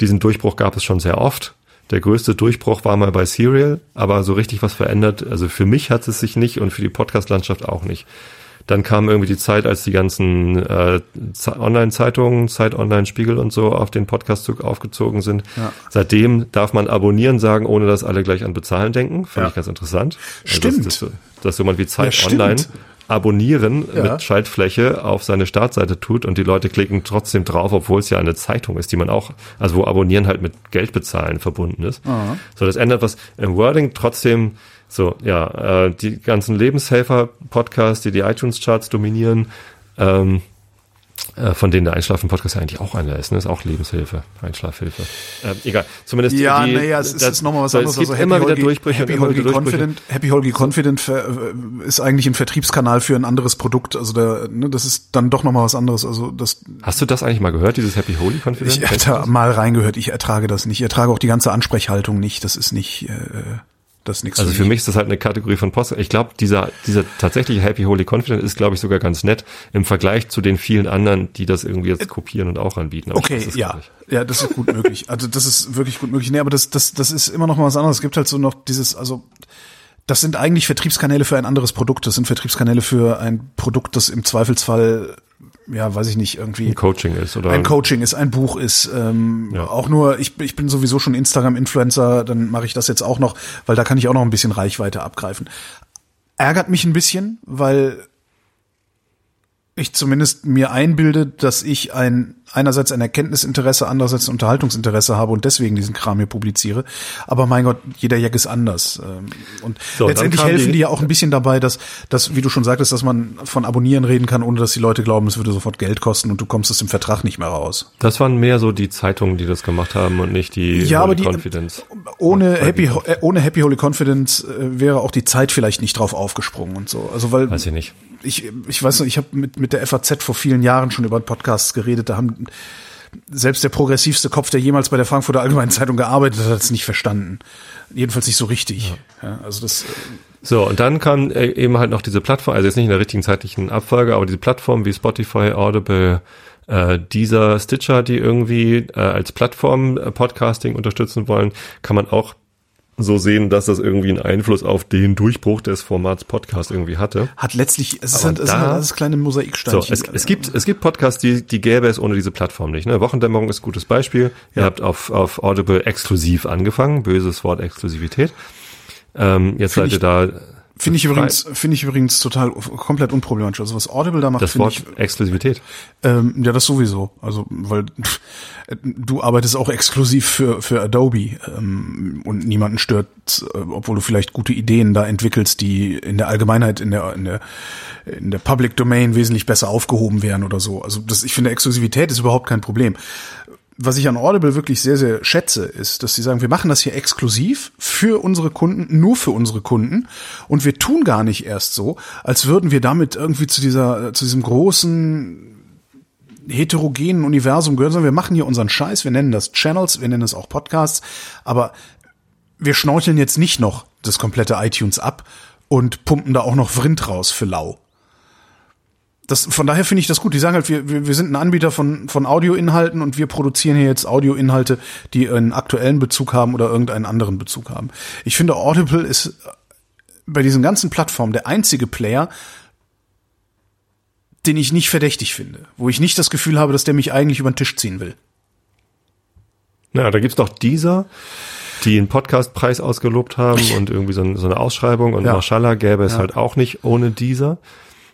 Speaker 3: diesen Durchbruch gab es schon sehr oft. Der größte Durchbruch war mal bei Serial, aber so richtig was verändert, also für mich hat es sich nicht und für die Podcast-Landschaft auch nicht. Dann kam irgendwie die Zeit, als die ganzen äh, Ze- Online-Zeitungen, Zeit Online, Spiegel und so auf den Podcastzug aufgezogen sind.
Speaker 2: Ja.
Speaker 3: Seitdem darf man abonnieren sagen, ohne dass alle gleich an Bezahlen denken. Fand
Speaker 2: Ja.
Speaker 3: ich ganz interessant.
Speaker 2: Stimmt.
Speaker 3: dass, dass, dass jemand wie Zeit
Speaker 2: Ja, stimmt.
Speaker 3: Online abonnieren
Speaker 2: Ja.
Speaker 3: mit Schaltfläche auf seine Startseite tut und die Leute klicken trotzdem drauf, obwohl es ja eine Zeitung ist, die man auch, also wo Abonnieren halt mit Geld bezahlen verbunden ist. So, das ändert was im Wording trotzdem so, ja, äh, die ganzen Lebenshelfer-Podcasts, die die iTunes-Charts dominieren, ähm, äh, von denen der Einschlafen-Podcast ja eigentlich auch einer ist, ne? Ist auch Lebenshilfe, Einschlafhilfe. Ähm, egal, zumindest
Speaker 2: Ja,
Speaker 3: die,
Speaker 2: naja, es
Speaker 3: das-
Speaker 2: ist nochmal was anderes.
Speaker 3: Es gibt
Speaker 2: also
Speaker 3: immer wieder
Speaker 2: Holgi-
Speaker 3: Durchbrüche
Speaker 2: Happy Holgi
Speaker 3: wieder Durchbrüche.
Speaker 2: Confident, Happy Holgi Confident äh, ist eigentlich ein Vertriebskanal für ein anderes Produkt. Also der, ne, das ist dann doch nochmal was anderes. Also das,
Speaker 3: Hast du das eigentlich mal gehört, dieses Happy Holy Confidence?
Speaker 2: ich habe mal reingehört. Ich ertrage das nicht. Ich ertrage auch die ganze Ansprechhaltung nicht. Das ist nicht, äh, das ist nichts
Speaker 3: Also für mich ist das halt eine Kategorie von Post. Ich glaube, dieser, dieser tatsächliche Happy Holy Confident ist, glaube ich, sogar ganz nett im Vergleich zu den vielen anderen, die das irgendwie jetzt kopieren und auch anbieten. Aber
Speaker 2: Okay, ja.
Speaker 3: nicht.
Speaker 2: Ja, das ist gut möglich. Also das ist wirklich gut möglich. Nee, aber das, das, das ist immer noch mal was anderes. Es gibt halt so noch dieses, also das sind eigentlich Vertriebskanäle für ein anderes Produkt. Das sind Vertriebskanäle für ein Produkt, das im Zweifelsfall, ja, weiß ich nicht, irgendwie
Speaker 3: Ein Coaching ist oder
Speaker 2: ein Coaching ist, ein Buch ist, ähm,
Speaker 3: Ja.
Speaker 2: auch nur, ich, ich bin sowieso schon Instagram-Influencer, dann mache ich das jetzt auch noch, weil da kann ich auch noch ein bisschen Reichweite abgreifen. Ärgert mich ein bisschen, weil ich zumindest mir einbilde, dass ich ein einerseits ein Erkenntnisinteresse, andererseits ein Unterhaltungsinteresse habe und deswegen diesen Kram hier publiziere. Aber mein Gott, jeder Jack ist anders. Ähm, Und
Speaker 3: So,
Speaker 2: letztendlich helfen
Speaker 3: die-
Speaker 2: die ja auch ein bisschen dabei, dass, dass, wie du schon sagtest, dass man von Abonnieren reden kann, ohne dass die Leute glauben, es würde sofort Geld kosten und du kommst aus dem Vertrag nicht mehr raus.
Speaker 3: Das waren mehr so die Zeitungen, die das gemacht haben und nicht die
Speaker 2: Ja, aber
Speaker 3: Holy
Speaker 2: die-
Speaker 3: Confidence.
Speaker 2: Ohne Happy, äh, ohne Happy Holy Confidence äh, wäre auch die Zeit vielleicht nicht drauf aufgesprungen und so. Also weil
Speaker 3: Weiß ich nicht.
Speaker 2: ich, ich weiß noch, ich habe mit, mit der FAZ vor vielen Jahren schon über Podcasts geredet. Da haben selbst der progressivste Kopf, der jemals bei der Frankfurter Allgemeinen Zeitung gearbeitet hat, hat es nicht verstanden. Jedenfalls nicht so richtig. Ja. also das, äh,
Speaker 3: So, und dann kam äh, eben halt noch diese Plattform, also jetzt nicht in der richtigen zeitlichen Abfolge, aber diese Plattform wie Spotify, Audible, äh, dieser Stitcher, die irgendwie äh, als Plattform äh, Podcasting unterstützen wollen, kann man auch so sehen, dass das irgendwie einen Einfluss auf den Durchbruch des Formats Podcast irgendwie hatte.
Speaker 2: hat letztlich, es ist, halt, es
Speaker 3: da-
Speaker 2: halt alles kleine
Speaker 3: So,
Speaker 2: Mosaiksteinchen.
Speaker 3: es, es gibt es gibt Podcasts, die die gäbe es ohne diese Plattform nicht. Ne? Wochendämmerung ist ein gutes Beispiel. Ihr habt auf auf Audible exklusiv angefangen, böses Wort Exklusivität. Ähm, jetzt
Speaker 2: Find
Speaker 3: seid ihr da.
Speaker 2: Finde ich übrigens, finde ich übrigens total komplett unproblematisch. Also was Audible da macht,
Speaker 3: Das
Speaker 2: finde
Speaker 3: Wort
Speaker 2: ich,
Speaker 3: Exklusivität.
Speaker 2: ähm, ja, das sowieso. Also, weil pff, du arbeitest auch exklusiv für, für Adobe ähm, und niemanden stört, äh, obwohl du vielleicht gute Ideen da entwickelst, die in der Allgemeinheit, in der, in der, in der Public Domain wesentlich besser aufgehoben wären oder so. Also das, ich finde, Exklusivität ist überhaupt kein Problem. Was ich an Audible wirklich sehr, sehr schätze, ist, dass sie sagen, wir machen das hier exklusiv für unsere Kunden, nur für unsere Kunden. Und wir tun gar nicht erst so, als würden wir damit irgendwie zu dieser, zu diesem großen heterogenen Universum gehören, sondern wir machen hier unseren Scheiß, wir nennen das Channels, wir nennen es auch Podcasts, aber wir schnorcheln jetzt nicht noch das komplette iTunes ab und pumpen da auch noch Vrind raus für lau. Das, von daher finde ich das gut. Die sagen halt, wir, wir, wir sind ein Anbieter von, von Audioinhalten und wir produzieren hier jetzt Audioinhalte, die einen aktuellen Bezug haben oder irgendeinen anderen Bezug haben. Ich finde, Audible ist bei diesen ganzen Plattformen der einzige Player, den ich nicht verdächtig finde, wo ich nicht das Gefühl habe, dass der mich eigentlich über den Tisch ziehen will.
Speaker 3: Na, da gibt's doch dieser, die einen Podcastpreis ausgelobt haben und irgendwie so, ein, so eine Ausschreibung und
Speaker 2: Ja.
Speaker 3: Mashallah gäbe es
Speaker 2: Ja.
Speaker 3: halt auch nicht ohne dieser.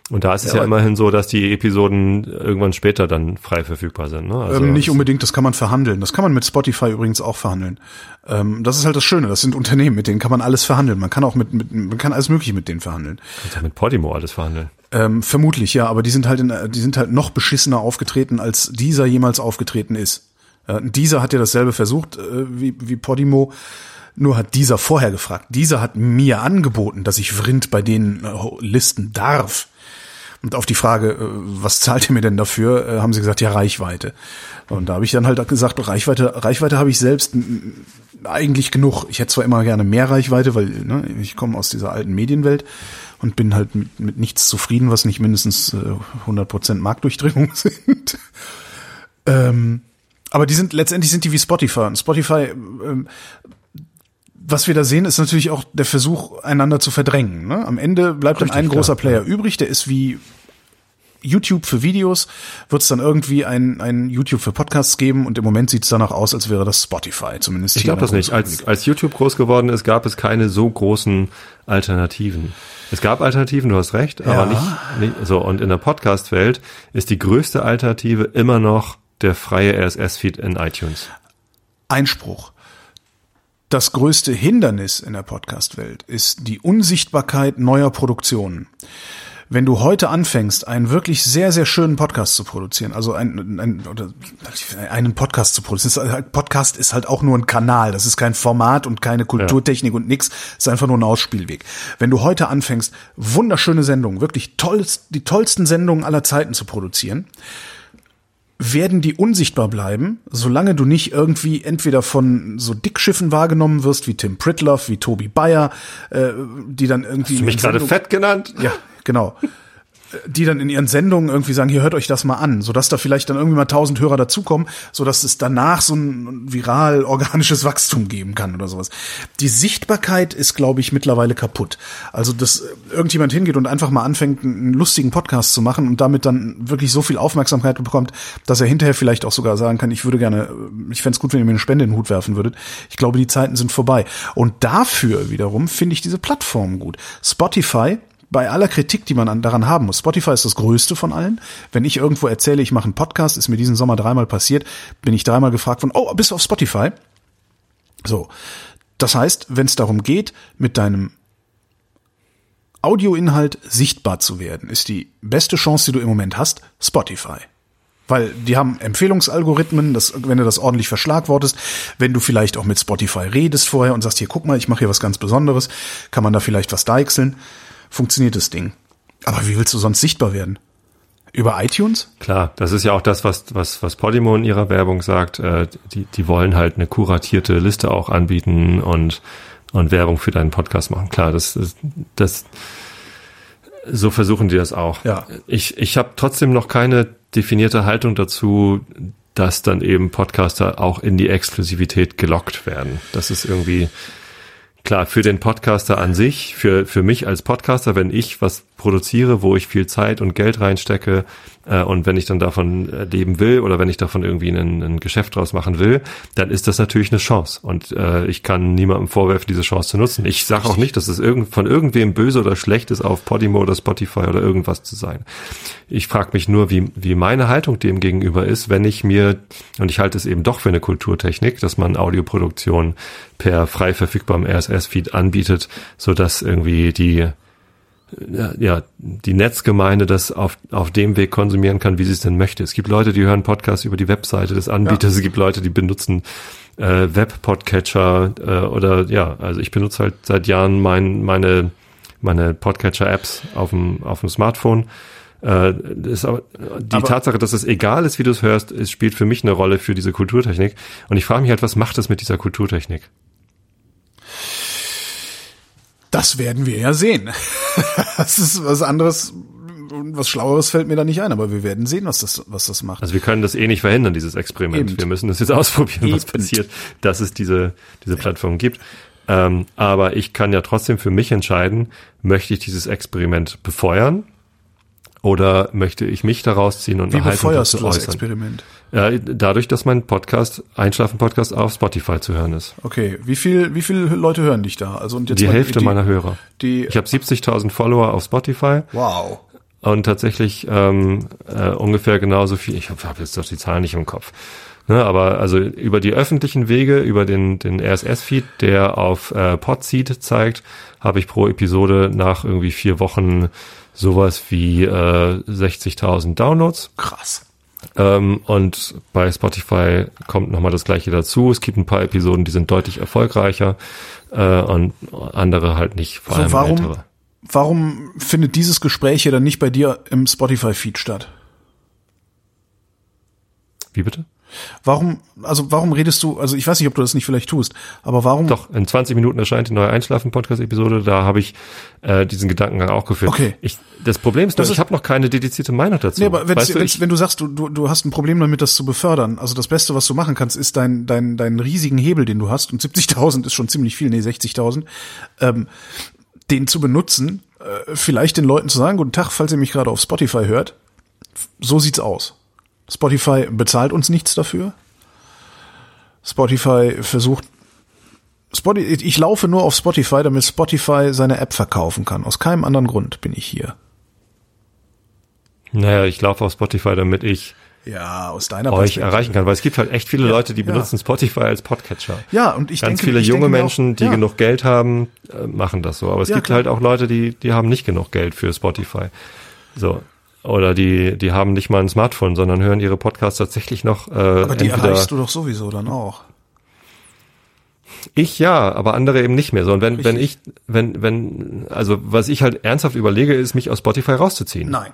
Speaker 3: Und da ist es
Speaker 2: Ja,
Speaker 3: ja, immerhin so, dass die Episoden irgendwann später dann frei verfügbar sind. Ne? Also
Speaker 2: ähm, nicht unbedingt, das kann man verhandeln. Das kann man mit Spotify übrigens auch verhandeln. Ähm, das ist halt das Schöne. Das sind Unternehmen, mit denen kann man alles verhandeln. Man kann auch mit, mit man kann alles Mögliche mit denen verhandeln.
Speaker 3: Kannst ja mit Podimo alles verhandeln.
Speaker 2: Ähm, vermutlich, ja, aber die sind halt in, die sind halt noch beschissener aufgetreten, als dieser jemals aufgetreten ist. Äh, dieser hat ja dasselbe versucht äh, wie, wie Podimo, nur hat dieser vorher gefragt. Dieser hat mir angeboten, dass ich Vrind bei denen äh, listen darf. Und auf die Frage, äh, was zahlt ihr mir denn dafür, äh, haben sie gesagt, ja, Reichweite. Und da habe ich dann halt gesagt, Reichweite, Reichweite habe ich selbst eigentlich genug. Ich hätte zwar immer gerne mehr Reichweite, weil ne, ich komme aus dieser alten Medienwelt und bin halt mit, mit nichts zufrieden, was nicht mindestens äh, 100% Marktdurchdringung sind. ähm, aber die sind letztendlich sind die wie Spotify. Und Spotify, ähm, was wir da sehen, ist natürlich auch der Versuch, einander zu verdrängen. Ne? Am Ende bleibt dann
Speaker 3: Richtig,
Speaker 2: ein großer
Speaker 3: klar,
Speaker 2: Player übrig, der ist wie YouTube für Videos, wird es dann irgendwie ein, ein YouTube für Podcasts geben und im Moment sieht es danach aus, als wäre das Spotify, zumindest
Speaker 3: Ich glaube das nicht. Als, als YouTube groß geworden ist, gab es keine so großen Alternativen. Es gab Alternativen, du hast recht,
Speaker 2: Ja.
Speaker 3: aber nicht, nicht so. Und in der Podcast-Welt ist die größte Alternative immer noch der freie RSS-Feed in iTunes.
Speaker 2: Einspruch. Das größte Hindernis in der Podcast-Welt ist die Unsichtbarkeit neuer Produktionen. Wenn du heute anfängst, einen wirklich sehr, sehr schönen Podcast zu produzieren, also ein, ein, oder einen Podcast zu produzieren, ist halt- Podcast ist halt auch nur ein Kanal, das ist kein Format und keine Kulturtechnik und nix, ist einfach nur ein Ausspielweg. Wenn du heute anfängst, wunderschöne Sendungen, wirklich tollst, die tollsten Sendungen aller Zeiten zu produzieren, werden die unsichtbar bleiben, solange du nicht irgendwie entweder von so Dickschiffen wahrgenommen wirst, wie Tim Pritloff, wie Tobi Bayer, äh, die dann irgendwie
Speaker 3: Hast du mich gerade fett genannt?
Speaker 2: ja, genau. Die dann in ihren Sendungen irgendwie sagen, hier hört euch das mal an, sodass da vielleicht dann irgendwie mal tausend Hörer dazukommen, sodass es danach so ein viral organisches Wachstum geben kann oder sowas. Die Sichtbarkeit ist, glaube ich, mittlerweile kaputt. Also, dass irgendjemand hingeht und einfach mal anfängt, einen lustigen Podcast zu machen und damit dann wirklich so viel Aufmerksamkeit bekommt, dass er hinterher vielleicht auch sogar sagen kann, ich würde gerne, ich fände es gut, wenn ihr mir eine Spende in den Hut werfen würdet. Ich glaube, die Zeiten sind vorbei. Und dafür wiederum finde ich diese Plattform gut. Spotify bei aller Kritik, die man an, daran haben muss, Spotify ist das größte von allen. Wenn ich irgendwo erzähle, ich mache einen Podcast, ist mir diesen Sommer dreimal passiert, bin ich dreimal gefragt von, oh, bist du auf Spotify? So. Das heißt, wenn es darum geht, mit deinem Audioinhalt sichtbar zu werden, ist die beste Chance, die du im Moment hast, Spotify. Weil die haben Empfehlungsalgorithmen, das, wenn du das ordentlich verschlagwortest, wenn du vielleicht auch mit Spotify redest vorher und sagst, hier, guck mal, ich mache hier was ganz Besonderes, kann man da vielleicht was deichseln, funktioniert das Ding. Aber wie willst du sonst sichtbar werden? Über iTunes?
Speaker 3: Klar, das ist ja auch das, was, was, was Podimo in ihrer Werbung sagt. Äh, die, die wollen halt eine kuratierte Liste auch anbieten und, und Werbung für deinen Podcast machen. Klar, das, das, das so versuchen die das auch.
Speaker 2: Ja.
Speaker 3: Ich, ich habe trotzdem noch keine definierte Haltung dazu, dass dann eben Podcaster auch in die Exklusivität gelockt werden. Das ist irgendwie klar für den Podcaster an sich, für, für mich als Podcaster, wenn ich was produziere, wo ich viel Zeit und Geld reinstecke und wenn ich dann davon äh, leben will oder wenn ich davon irgendwie ein, ein Geschäft draus machen will, dann ist das natürlich eine Chance und äh, ich kann niemandem vorwerfen, diese Chance zu nutzen. Ich sage auch nicht, dass es irgend, von irgendwem böse oder schlecht ist, auf Podimo oder Spotify oder irgendwas zu sein. Ich frage mich nur, wie, wie meine Haltung dem gegenüber ist, wenn ich mir, und ich halte es eben doch für eine Kulturtechnik, dass man Audioproduktion per frei verfügbarem RSS-Feed anbietet, so dass irgendwie die ja, die Netzgemeinde das auf, auf dem Weg konsumieren kann, wie sie es denn möchte. Es gibt Leute, die hören Podcasts über die Webseite des Anbieters, ja. es gibt Leute, die benutzen äh, Web-Podcatcher äh, oder ja, also ich benutze halt seit Jahren mein, meine, meine Podcatcher-Apps auf dem, auf dem Smartphone. Äh, ist aber, die aber Tatsache, dass es egal ist, wie du es hörst, es spielt für mich eine Rolle für diese Kulturtechnik. Und ich frage mich halt, was macht es mit dieser Kulturtechnik?
Speaker 2: Das werden wir ja sehen. das ist was anderes was Schlaueres fällt mir da nicht ein, aber wir werden sehen, was das, was das macht.
Speaker 3: Also wir können das eh nicht verhindern, dieses Experiment.
Speaker 2: Eben.
Speaker 3: Wir müssen das jetzt ausprobieren, was
Speaker 2: Eben.
Speaker 3: passiert, dass es diese, diese Plattform gibt. Ähm, aber ich kann ja trotzdem für mich entscheiden, möchte ich dieses Experiment befeuern oder möchte ich mich daraus ziehen und
Speaker 2: Wie befeuerst du das
Speaker 3: äußern?
Speaker 2: Experiment?
Speaker 3: Ja, dadurch, dass mein Podcast, Einschlafen-Podcast auf Spotify zu hören ist.
Speaker 2: Okay, wie viel, wie viele Leute hören dich da? Also und jetzt
Speaker 3: Die
Speaker 2: mal
Speaker 3: Hälfte
Speaker 2: die,
Speaker 3: meiner Hörer.
Speaker 2: Die,
Speaker 3: Ich habe 70.000 Follower auf Spotify
Speaker 2: wow.
Speaker 3: und tatsächlich ähm, äh, ungefähr genauso viel. Ich habe hab jetzt doch die Zahlen nicht im Kopf. Ne, aber also über die öffentlichen Wege, über den, den RSS-Feed, der auf äh, Podseed zeigt, habe ich pro Episode nach irgendwie vier Wochen sowas wie äh, 60.000 Downloads.
Speaker 2: Krass.
Speaker 3: Ähm, und bei Spotify kommt nochmal das gleiche dazu. Es gibt ein paar Episoden, die sind deutlich erfolgreicher äh, und andere halt nicht, vor
Speaker 2: So,
Speaker 3: allem
Speaker 2: warum,
Speaker 3: ältere.
Speaker 2: warum findet dieses Gespräch hier dann nicht bei dir im Spotify-Feed statt?
Speaker 3: Wie bitte?
Speaker 2: Warum, also warum redest du, also ich weiß nicht, ob du das nicht vielleicht tust, aber warum?
Speaker 3: Doch, in 20 Minuten erscheint die neue Einschlafen-Podcast-Episode. Da habe ich äh, diesen Gedankengang auch geführt.
Speaker 2: Okay.
Speaker 3: Ich, das Problem ist, nur,
Speaker 2: Das ist-
Speaker 3: ich habe noch keine dedizierte Meinung dazu.
Speaker 2: Nee, aber wenn's,
Speaker 3: weißt du,
Speaker 2: wenn's,
Speaker 3: ich,
Speaker 2: wenn du sagst, du, du, du hast ein Problem damit, das zu befördern, also das Beste, was du machen kannst, ist dein, dein, deinen riesigen Hebel, den du hast, und 70.000 ist schon ziemlich viel, nee, 60.000, ähm, den zu benutzen, äh, vielleicht den Leuten zu sagen, guten Tag, falls ihr mich gerade auf Spotify hört, so sieht's aus. Spotify bezahlt uns nichts dafür. Spotify versucht, Spotify, ich laufe nur auf Spotify, damit Spotify seine App verkaufen kann. Aus keinem anderen Grund bin ich hier.
Speaker 3: naja, ich laufe auf Spotify, damit ich
Speaker 2: Ja, aus deiner
Speaker 3: euch erreichen kann, weil es gibt halt echt viele Leute, die
Speaker 2: ja.
Speaker 3: benutzen Spotify als Podcatcher.
Speaker 2: Ja, und ich
Speaker 3: Ganz
Speaker 2: denke,
Speaker 3: viele
Speaker 2: ich
Speaker 3: junge
Speaker 2: denke
Speaker 3: Menschen,
Speaker 2: auch,
Speaker 3: die
Speaker 2: ja,
Speaker 3: genug Geld haben, äh, machen das so. Aber es
Speaker 2: Ja,
Speaker 3: gibt
Speaker 2: klar.
Speaker 3: halt auch Leute, die, die haben nicht genug Geld für Spotify. So. Oder die, die haben nicht mal ein Smartphone, sondern hören ihre Podcasts tatsächlich noch äh,
Speaker 2: Aber die
Speaker 3: entweder
Speaker 2: erreichst du doch sowieso dann auch.
Speaker 3: Ich ja, aber andere eben nicht mehr. So, und wenn, wenn ich, wenn, wenn, also was ich halt ernsthaft überlege, ist, mich aus Spotify rauszuziehen.
Speaker 2: Nein.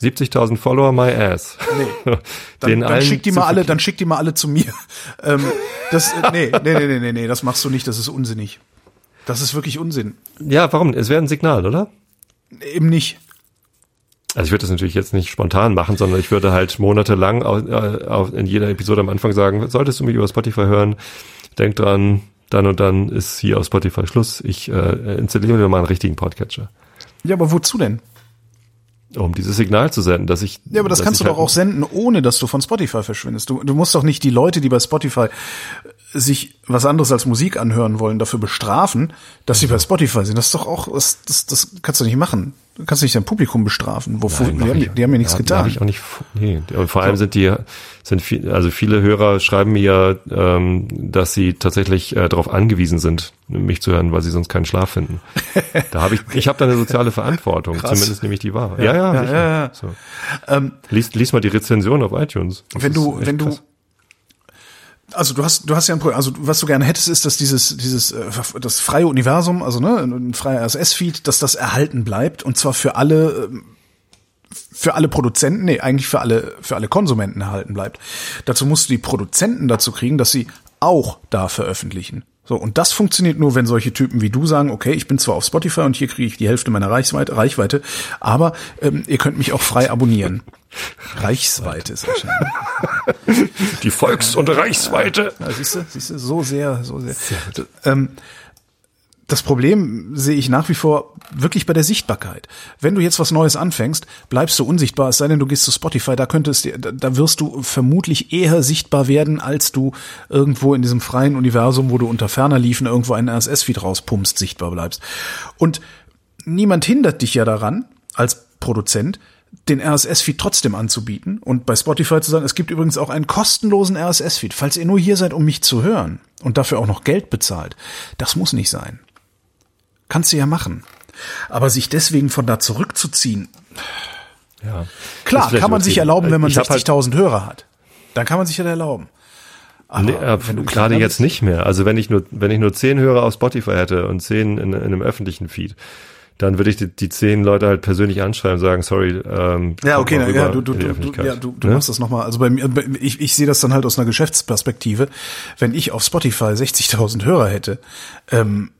Speaker 3: 70.000 Follower, my ass.
Speaker 2: Nee. Dann, dann schick die mal alle, dann schick die mal alle zu mir. ähm, das, nee, nee, nee, nee, nee, nee, das machst du nicht, das ist unsinnig. Das ist wirklich Unsinn.
Speaker 3: Ja, warum? Es wäre ein Signal, oder?
Speaker 2: Eben nicht.
Speaker 3: Also ich würde das natürlich jetzt nicht spontan machen, sondern ich würde halt monatelang au- äh, auf, in jeder Episode am Anfang sagen, solltest du mich über Spotify hören, denk dran, dann und dann ist hier auf Spotify Schluss. Ich äh, installiere mir mal einen richtigen Podcatcher,
Speaker 2: Ja, aber wozu denn?
Speaker 3: um dieses Signal zu senden, dass ich.
Speaker 2: Ja, aber das kannst du
Speaker 3: ich
Speaker 2: doch
Speaker 3: halt-
Speaker 2: auch senden, ohne dass du von Spotify verschwindest. Du, du musst doch nicht die Leute, die bei Spotify sich was anderes als Musik anhören wollen, dafür bestrafen, dass sie bei Spotify sind. Das ist doch auch, das, das, das kannst du nicht machen. Du kannst nicht dein Publikum bestrafen. Wofür,
Speaker 3: Nein,
Speaker 2: die, haben,
Speaker 3: ich-
Speaker 2: die haben ja nichts
Speaker 3: ja,
Speaker 2: getan.
Speaker 3: Ich auch nicht, nee, aber vor allem sind die, sind viel, also viele Hörer schreiben mir, ähm, dass sie tatsächlich äh, darauf angewiesen sind, mich zu hören, weil sie sonst keinen Schlaf finden. Da habe ich, ich habe da eine soziale Verantwortung,
Speaker 2: Krass.
Speaker 3: zumindest nehme ich die wahr. Ja, ja,
Speaker 2: ja, ja, ja.
Speaker 3: So.
Speaker 2: Ähm,
Speaker 3: Lies, lies mal die Rezension auf iTunes. Das
Speaker 2: wenn du, wenn du,
Speaker 3: krass.
Speaker 2: Also du hast, du hast ja ein Problem, also was du gerne hättest, ist, dass dieses, dieses, äh, das freie Universum, also ne, ein freier RSS-Feed, dass das erhalten bleibt und zwar für alle, ähm, für alle Produzenten, nee, eigentlich für alle, für alle Konsumenten erhalten bleibt. Dazu musst du die Produzenten dazu kriegen, dass sie auch da veröffentlichen. So, und das funktioniert nur, wenn solche Typen wie du sagen, okay, ich bin zwar auf Spotify und hier kriege ich die Hälfte meiner Reichweite, Reichweite aber ähm, ihr könnt mich auch frei abonnieren. Reichsweite ist wahrscheinlich.
Speaker 3: Die Volks- und Reichsweite.
Speaker 2: Ja, siehst du, siehst du, so sehr, so sehr. Ähm, das Problem sehe ich nach wie vor wirklich bei der Sichtbarkeit. Wenn du jetzt was Neues anfängst, bleibst du unsichtbar, es sei denn, du gehst zu Spotify, da könntest da wirst du vermutlich eher sichtbar werden, als du irgendwo in diesem freien Universum, wo du unter ferner liefen irgendwo einen RSS-Feed rauspumpst, sichtbar bleibst. Und niemand hindert dich ja daran, als Produzent, den RSS-Feed trotzdem anzubieten und bei Spotify zu sagen, es gibt übrigens auch einen kostenlosen RSS-Feed, falls ihr nur hier seid, um mich zu hören und dafür auch noch Geld bezahlt. Das muss nicht sein. Kannst du ja machen. Aber sich deswegen von da zurückzuziehen,
Speaker 3: Ja.
Speaker 2: klar, kann man sich erlauben, wenn man
Speaker 3: Ich hab halt-
Speaker 2: 60.000 Hörer hat. Dann kann man sich das erlauben. Aber
Speaker 3: Nee, äh, gerade jetzt nicht mehr. Also wenn ich nur, wenn ich nur zehn Hörer auf Spotify hätte und zehn in, in einem öffentlichen Feed, dann würde ich die, die zehn Leute halt persönlich anschreiben und sagen, sorry, ähm,
Speaker 2: Ja, okay, na, ja, du, du, du, ja, du, du
Speaker 3: Ne?
Speaker 2: machst das nochmal. Also bei mir, ich, ich sehe das dann halt aus einer Geschäftsperspektive. Wenn ich auf Spotify 60.000 Hörer hätte, ähm,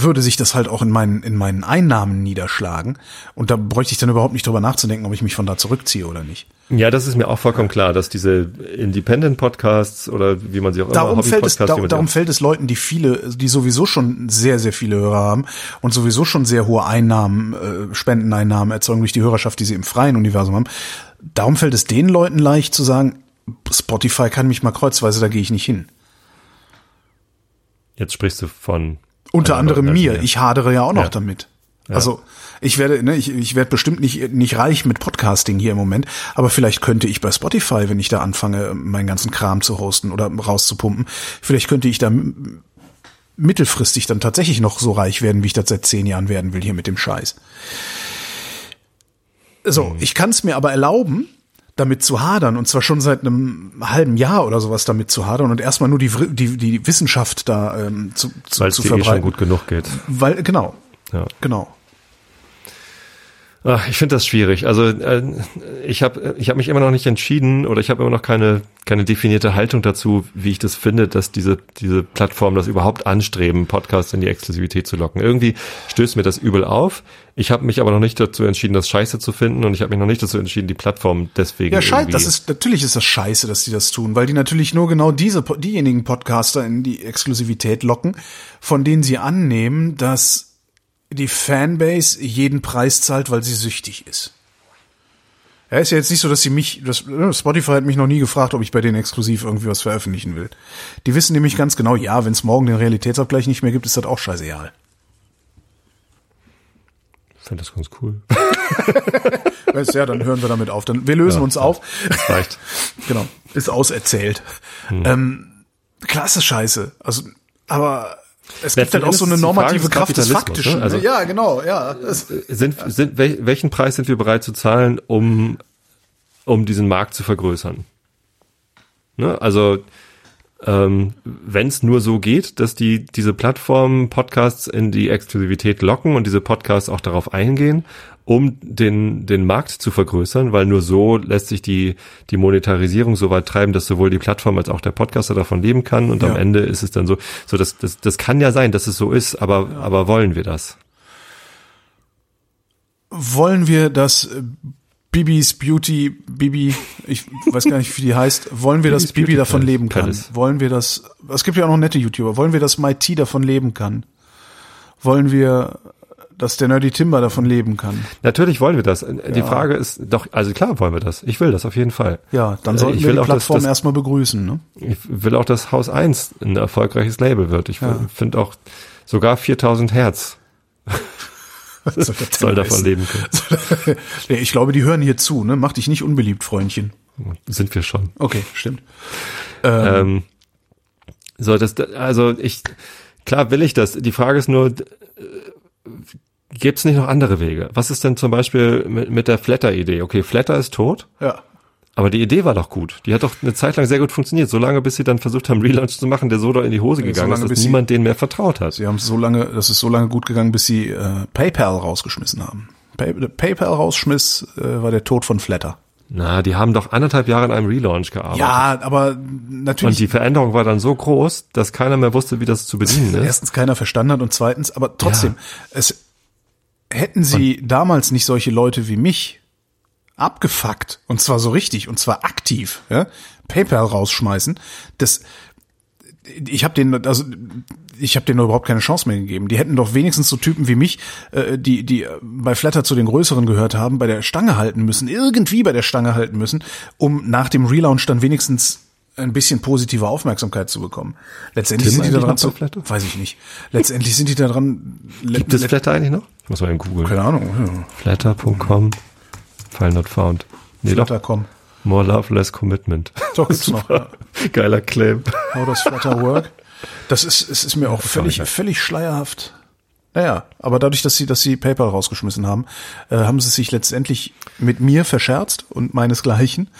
Speaker 2: würde sich das halt auch in meinen, in meinen Einnahmen niederschlagen. Und da bräuchte ich dann überhaupt nicht drüber nachzudenken, ob ich mich von da zurückziehe oder nicht.
Speaker 3: Ja, das ist mir auch vollkommen klar, dass diese Independent-Podcasts oder wie man sie auch
Speaker 2: darum
Speaker 3: immer
Speaker 2: fällt es, da, darum fällt es Leuten, die viele, die sowieso schon sehr, sehr viele Hörer haben und sowieso schon sehr hohe Einnahmen, äh, Spendeneinnahmen erzeugen durch die Hörerschaft, die sie im freien Universum haben. Darum fällt es den Leuten leicht zu sagen, Spotify kann mich mal kreuzweise, da gehe ich nicht hin.
Speaker 3: Jetzt sprichst du von
Speaker 2: Unter
Speaker 3: anderen
Speaker 2: anderem mir.
Speaker 3: mir.
Speaker 2: Ich hadere ja auch noch
Speaker 3: Ja.
Speaker 2: damit. Also ich werde, ne, ich, ich werde bestimmt nicht nicht reich mit Podcasting hier im Moment, aber vielleicht könnte ich bei Spotify, wenn ich da anfange, meinen ganzen Kram zu hosten oder rauszupumpen, vielleicht könnte ich da mittelfristig dann tatsächlich noch so reich werden, wie ich das seit zehn Jahren werden will hier mit dem Scheiß. So, ich kann es mir aber erlauben, damit zu hadern und zwar schon seit einem halben Jahr oder sowas damit zu hadern und erstmal nur die die, die Wissenschaft da ähm, zu, zu,
Speaker 3: weil es
Speaker 2: zu
Speaker 3: dir eh schon
Speaker 2: verbreiten.
Speaker 3: gut genug geht.
Speaker 2: Weil, genau,
Speaker 3: Ja.
Speaker 2: genau.
Speaker 3: Ach, ich finde das schwierig. Also äh, ich habe ich hab mich immer noch nicht entschieden oder ich habe immer noch keine keine definierte Haltung dazu, wie ich das finde, dass diese diese Plattformen das überhaupt anstreben, Podcasts in die Exklusivität zu locken. Irgendwie stößt mir das übel auf. Ich habe mich aber noch nicht dazu entschieden, das Scheiße zu finden und ich habe mich noch nicht dazu entschieden, die Plattform deswegen
Speaker 2: Ja, scheiße, das ist, natürlich ist das scheiße, dass die das tun, weil die natürlich nur genau diese, diejenigen Podcaster in die Exklusivität locken, von denen sie annehmen, dass die Fanbase jeden Preis zahlt, weil sie süchtig ist. Ja, ist ja jetzt nicht so, dass sie mich, das, äh, Spotify hat mich noch nie gefragt, ob ich bei denen exklusiv irgendwie was veröffentlichen will. Die wissen nämlich ganz genau, ja, wenn es morgen den Realitätsabgleich nicht mehr gibt, ist das auch scheißegal.
Speaker 3: Ich finde das ganz cool.
Speaker 2: Weißt ja, dann hören wir damit auf. Dann, wir lösen uns auf.
Speaker 3: Das reicht.
Speaker 2: Genau, ist auserzählt.
Speaker 3: Hm.
Speaker 2: Ähm, das scheiße. Also, aber es gibt
Speaker 3: Letzten
Speaker 2: halt auch so eine normative Kraft des Faktischen.
Speaker 3: ne? Also-
Speaker 2: ja, genau, ja. Das,
Speaker 3: sind, sind, wel, welchen Preis sind wir bereit zu zahlen, um, um diesen Markt zu vergrößern? Ne? Also, ähm, wenn es nur so geht, dass die diese Plattformen Podcasts in die Exklusivität locken und diese Podcasts auch darauf eingehen, um den den Markt zu vergrößern, weil nur so lässt sich die die Monetarisierung so weit treiben, dass sowohl die Plattform als auch der Podcaster davon leben kann und am
Speaker 2: Ja.
Speaker 3: Ende ist es dann so so das das das kann ja sein, dass es so ist, aber aber wollen wir das?
Speaker 2: wollen wir, dass äh, Bibis Beauty, Bibi, ich weiß gar nicht, wie die heißt, wollen wir, dass Bibi
Speaker 3: Beauty
Speaker 2: davon
Speaker 3: Palace.
Speaker 2: leben kann? Wollen wir das, es gibt ja auch noch nette YouTuber, wollen wir, dass Mighty davon leben kann? Wollen wir, dass der Nerdy Timber davon leben kann?
Speaker 3: Natürlich wollen wir das. Die Frage ist doch, also klar wollen wir das. Ich will das auf jeden Fall.
Speaker 2: Ja, dann
Speaker 3: Äh,
Speaker 2: sollten
Speaker 3: ich
Speaker 2: wir die Plattform
Speaker 3: das-
Speaker 2: erstmal begrüßen, ne?
Speaker 3: Ich will auch, dass Haus 1 ein erfolgreiches Label wird. Ich
Speaker 2: Ja.
Speaker 3: finde auch sogar 4000 Hertz
Speaker 2: soll
Speaker 3: davon leben können.
Speaker 2: Ich glaube, die hören hier zu, ne? Mach dich nicht unbeliebt, Freundchen.
Speaker 3: Sind wir schon.
Speaker 2: Okay, stimmt.
Speaker 3: Ähm, so, das, also ich, klar will ich das. Die Frage ist nur, gibt es nicht noch andere Wege? Was ist denn zum Beispiel mit, mit der Flatter-Idee? Okay, Flatter ist tot.
Speaker 2: Ja.
Speaker 3: Aber die Idee war doch gut. Die hat doch eine Zeit lang sehr gut funktioniert. So lange, bis sie dann versucht haben, Relaunch zu machen, der so doll in die Hose
Speaker 2: Ja,
Speaker 3: gegangen
Speaker 2: so lange,
Speaker 3: ist, dass
Speaker 2: sie-
Speaker 3: niemand denen mehr vertraut hat.
Speaker 2: Sie haben es so lange, das ist so lange gut gegangen, bis sie äh, PayPal rausgeschmissen haben. Pay, PayPal rausschmiss, äh, war der Tod von Flatter.
Speaker 3: Na, die haben doch anderthalb Jahre an einem Relaunch gearbeitet.
Speaker 2: Ja, aber
Speaker 3: Und
Speaker 2: natürlich
Speaker 3: die Veränderung war dann so groß, dass keiner mehr wusste, wie das zu bedienen ist.
Speaker 2: erstens keiner verstanden hat und zweitens, aber trotzdem, es hätten sie damals nicht solche Leute wie mich abgefuckt und zwar so richtig und zwar aktiv, ja, PayPal rausschmeißen, das ich habe denen also ich habe denen überhaupt keine Chance mehr gegeben. Die hätten doch wenigstens so Typen wie mich, äh, die die bei Flatter zu den größeren gehört haben, bei der Stange halten müssen, irgendwie bei der Stange halten müssen, um nach dem Relaunch dann wenigstens ein bisschen positive Aufmerksamkeit zu bekommen. Letztendlich
Speaker 3: Tim
Speaker 2: sind die da dran zu, weiß ich nicht. Letztendlich sind die da dran.
Speaker 3: Gibt es Flatter eigentlich noch? Ich muss mal eben googeln.
Speaker 2: Keine Ahnung. Ja.
Speaker 3: Flatter.com, File not found. Nee,
Speaker 2: komm.
Speaker 3: More love, less commitment.
Speaker 2: Doch, gibt's noch. Ja.
Speaker 3: Geiler Claim.
Speaker 2: How does Flutter work? Das ist, es ist mir auch völlig, völlig schleierhaft. Naja, aber dadurch, dass sie, dass sie PayPal rausgeschmissen haben, äh, haben sie sich letztendlich mit mir verscherzt und meinesgleichen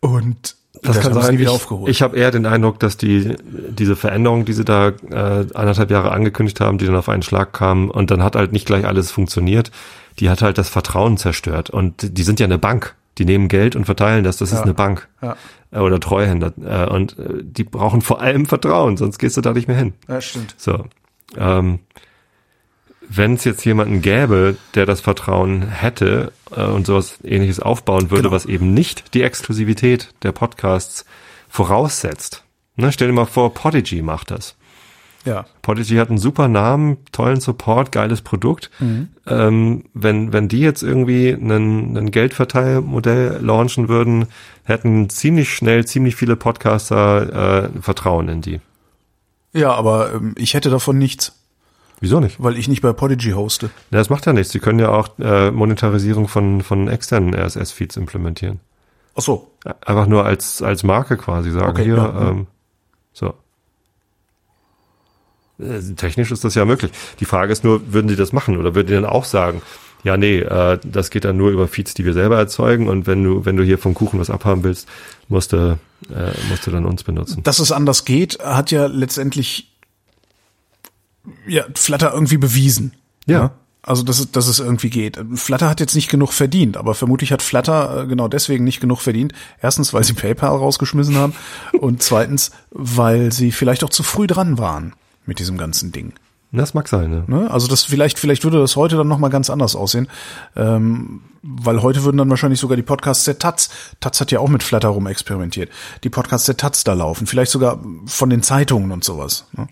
Speaker 2: und
Speaker 3: Das kann sein.
Speaker 2: wieder
Speaker 3: Ich,
Speaker 2: aufgeholt.
Speaker 3: ich habe eher den Eindruck, dass die diese Veränderung, die sie da äh, anderthalb Jahre angekündigt haben, die dann auf einen Schlag kamen und dann hat halt nicht gleich alles funktioniert, die hat halt das Vertrauen zerstört. Und die sind ja eine Bank. Die nehmen Geld und verteilen das. Das ist
Speaker 2: Ja.
Speaker 3: eine Bank.
Speaker 2: Ja.
Speaker 3: Äh, Oder Treuhänder. Äh, Und äh, die brauchen vor allem Vertrauen, sonst gehst du da nicht mehr hin.
Speaker 2: ja, stimmt.
Speaker 3: So. Ähm, wenn es jetzt jemanden gäbe, der das Vertrauen hätte äh, und sowas ähnliches aufbauen würde,
Speaker 2: Genau.
Speaker 3: was eben nicht die Exklusivität der Podcasts voraussetzt. Ne, stell dir mal vor, Podigy macht das.
Speaker 2: Ja.
Speaker 3: Podigy hat einen super Namen, tollen Support, geiles Produkt. Ähm, wenn, wenn die jetzt irgendwie ein, ein Geldverteilmodell launchen würden, hätten ziemlich schnell ziemlich viele Podcaster äh, Vertrauen in die.
Speaker 2: Ja, aber ähm, ich hätte davon nichts,
Speaker 3: Wieso nicht?
Speaker 2: weil ich nicht bei Podigy hoste.
Speaker 3: Ja, das macht ja nichts. Sie können ja auch äh, Monetarisierung von, von externen RSS-Feeds implementieren.
Speaker 2: Ach so.
Speaker 3: Einfach nur als, als Marke quasi sagen,
Speaker 2: Okay,
Speaker 3: hier,
Speaker 2: ja,
Speaker 3: ähm, so. Äh, Technisch ist das ja möglich. Die Frage ist nur, würden die das machen oder würden die dann auch sagen, ja, nee, äh, das geht dann nur über Feeds, die wir selber erzeugen und wenn du, wenn du hier vom Kuchen was abhaben willst, musst du, äh, musst du dann uns benutzen.
Speaker 2: Dass es anders geht, hat ja letztendlich ja, Flutter irgendwie bewiesen.
Speaker 3: Ja.
Speaker 2: Also, dass es, dass es irgendwie geht. Flutter hat jetzt nicht genug verdient, aber vermutlich hat Flutter äh, genau deswegen nicht genug verdient. Erstens, weil sie PayPal rausgeschmissen haben und zweitens, weil sie vielleicht auch zu früh dran waren mit diesem ganzen Ding.
Speaker 3: Das mag sein, ne?
Speaker 2: Ne? Also das vielleicht, vielleicht würde das heute dann noch mal ganz anders aussehen, ähm, weil heute würden dann wahrscheinlich sogar die Podcasts der Taz, Taz hat ja auch mit Flutter rum experimentiert, die Podcasts der Taz da laufen, vielleicht sogar von den Zeitungen und sowas. Ne?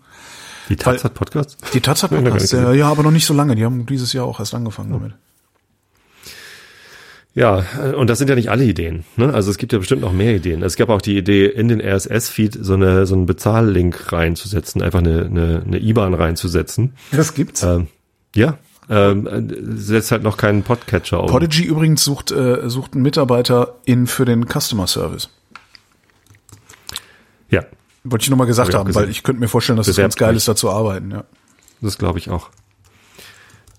Speaker 3: Die Taz hat Podcasts?
Speaker 2: Die Taz hat
Speaker 3: nicht
Speaker 2: ja, ja, aber noch nicht so lange. Die haben dieses Jahr auch erst angefangen damit.
Speaker 3: Ja, äh, und das sind ja nicht alle Ideen. Ne? Also es gibt ja bestimmt noch mehr Ideen. Es gab auch die Idee, in den RSS-Feed so, eine, so einen Bezahllink reinzusetzen, einfach eine, eine, eine IBAN reinzusetzen.
Speaker 2: Das gibt's.
Speaker 3: Ähm, ja, ähm, äh, setzt halt noch keinen Podcatcher auf.
Speaker 2: Podigy übrigens sucht, äh, sucht einen Mitarbeiter in für den Customer Service.
Speaker 3: ja,
Speaker 2: Wollte ich nur mal gesagt
Speaker 3: Hab
Speaker 2: haben, weil ich könnte mir vorstellen, dass es
Speaker 3: Bewerbt
Speaker 2: ganz geil ist, da zu arbeiten. Ja.
Speaker 3: das glaube ich auch.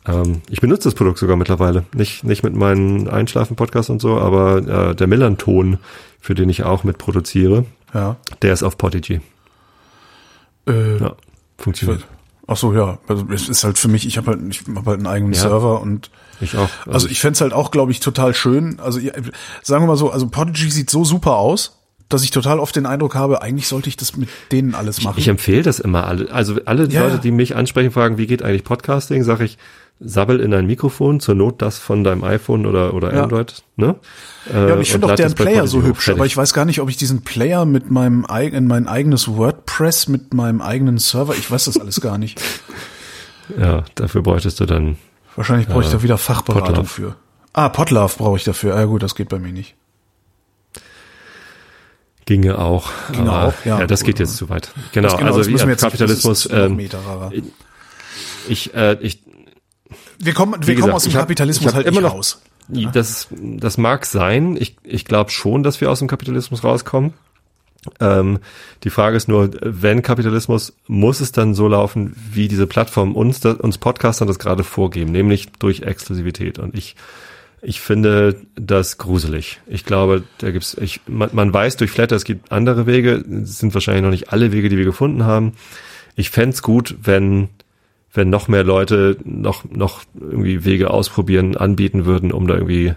Speaker 3: Ähm, ich benutze das Produkt sogar mittlerweile. Nicht, nicht mit meinen Einschlafen-Podcasts und so, aber äh, der Millanton, für den ich auch mitproduziere,
Speaker 2: Ja.
Speaker 3: der ist auf Podigy.
Speaker 2: Äh,
Speaker 3: Ja, funktioniert.
Speaker 2: Ach so, ja. Also es ist halt für mich, ich habe halt, ich hab halt einen eigenen
Speaker 3: Ja.
Speaker 2: Server und
Speaker 3: Ich auch.
Speaker 2: also ich fänd's halt auch, glaube ich, total schön. Also sagen wir mal so, also Podigy sieht so super aus, dass ich total oft den Eindruck habe, eigentlich sollte ich das mit denen alles machen.
Speaker 3: Ich empfehle das immer alle. Also alle
Speaker 2: Ja,
Speaker 3: Leute, die mich ansprechen, fragen, wie geht eigentlich Podcasting, sage ich, sabbel in ein Mikrofon, zur Not das von deinem iPhone oder, oder
Speaker 2: Ja.
Speaker 3: Android. Ne?
Speaker 2: ja, und ich finde auch deren Player so hübsch, aber
Speaker 3: ich
Speaker 2: ich weiß gar nicht, ob ich diesen Player mit meinem eigenen, mein eigenes WordPress, mit meinem eigenen Server, ich weiß das alles gar nicht.
Speaker 3: Ja, dafür bräuchtest du dann.
Speaker 2: Wahrscheinlich brauche ich da wieder Fachberatung
Speaker 3: Podlove.
Speaker 2: für. Ah, Podlove brauche ich dafür. Ah, gut, das geht bei mir nicht.
Speaker 3: Ginge auch.
Speaker 2: Ginge
Speaker 3: aber,
Speaker 2: auch, ja.
Speaker 3: ja. das geht jetzt zu weit. Genau,
Speaker 2: Das-
Speaker 3: also
Speaker 2: das
Speaker 3: wie gesagt,
Speaker 2: nicht-
Speaker 3: Kapitalismus.
Speaker 2: noch
Speaker 3: Ähm,
Speaker 2: Meterarer.
Speaker 3: ich, äh, ich,
Speaker 2: Wir kommen, wir
Speaker 3: wie
Speaker 2: kommen
Speaker 3: gesagt,
Speaker 2: aus dem
Speaker 3: hab-
Speaker 2: Kapitalismus halt
Speaker 3: immer
Speaker 2: nicht
Speaker 3: noch-
Speaker 2: raus.
Speaker 3: Das, das mag sein. Ich, ich glaube schon, dass wir aus dem Kapitalismus rauskommen. Ähm, die Frage ist nur, wenn Kapitalismus, muss es dann so laufen, wie diese Plattformen uns, uns Podcastern das gerade vorgeben, nämlich durch Exklusivität. Und ich, ich finde das gruselig. Ich glaube, da gibt's, ich, man, man weiß durch Flatter, es gibt andere Wege, es sind wahrscheinlich noch nicht alle Wege, die wir gefunden haben. Ich fänd's gut, wenn, wenn noch mehr Leute noch, noch irgendwie Wege ausprobieren, anbieten würden, um da irgendwie,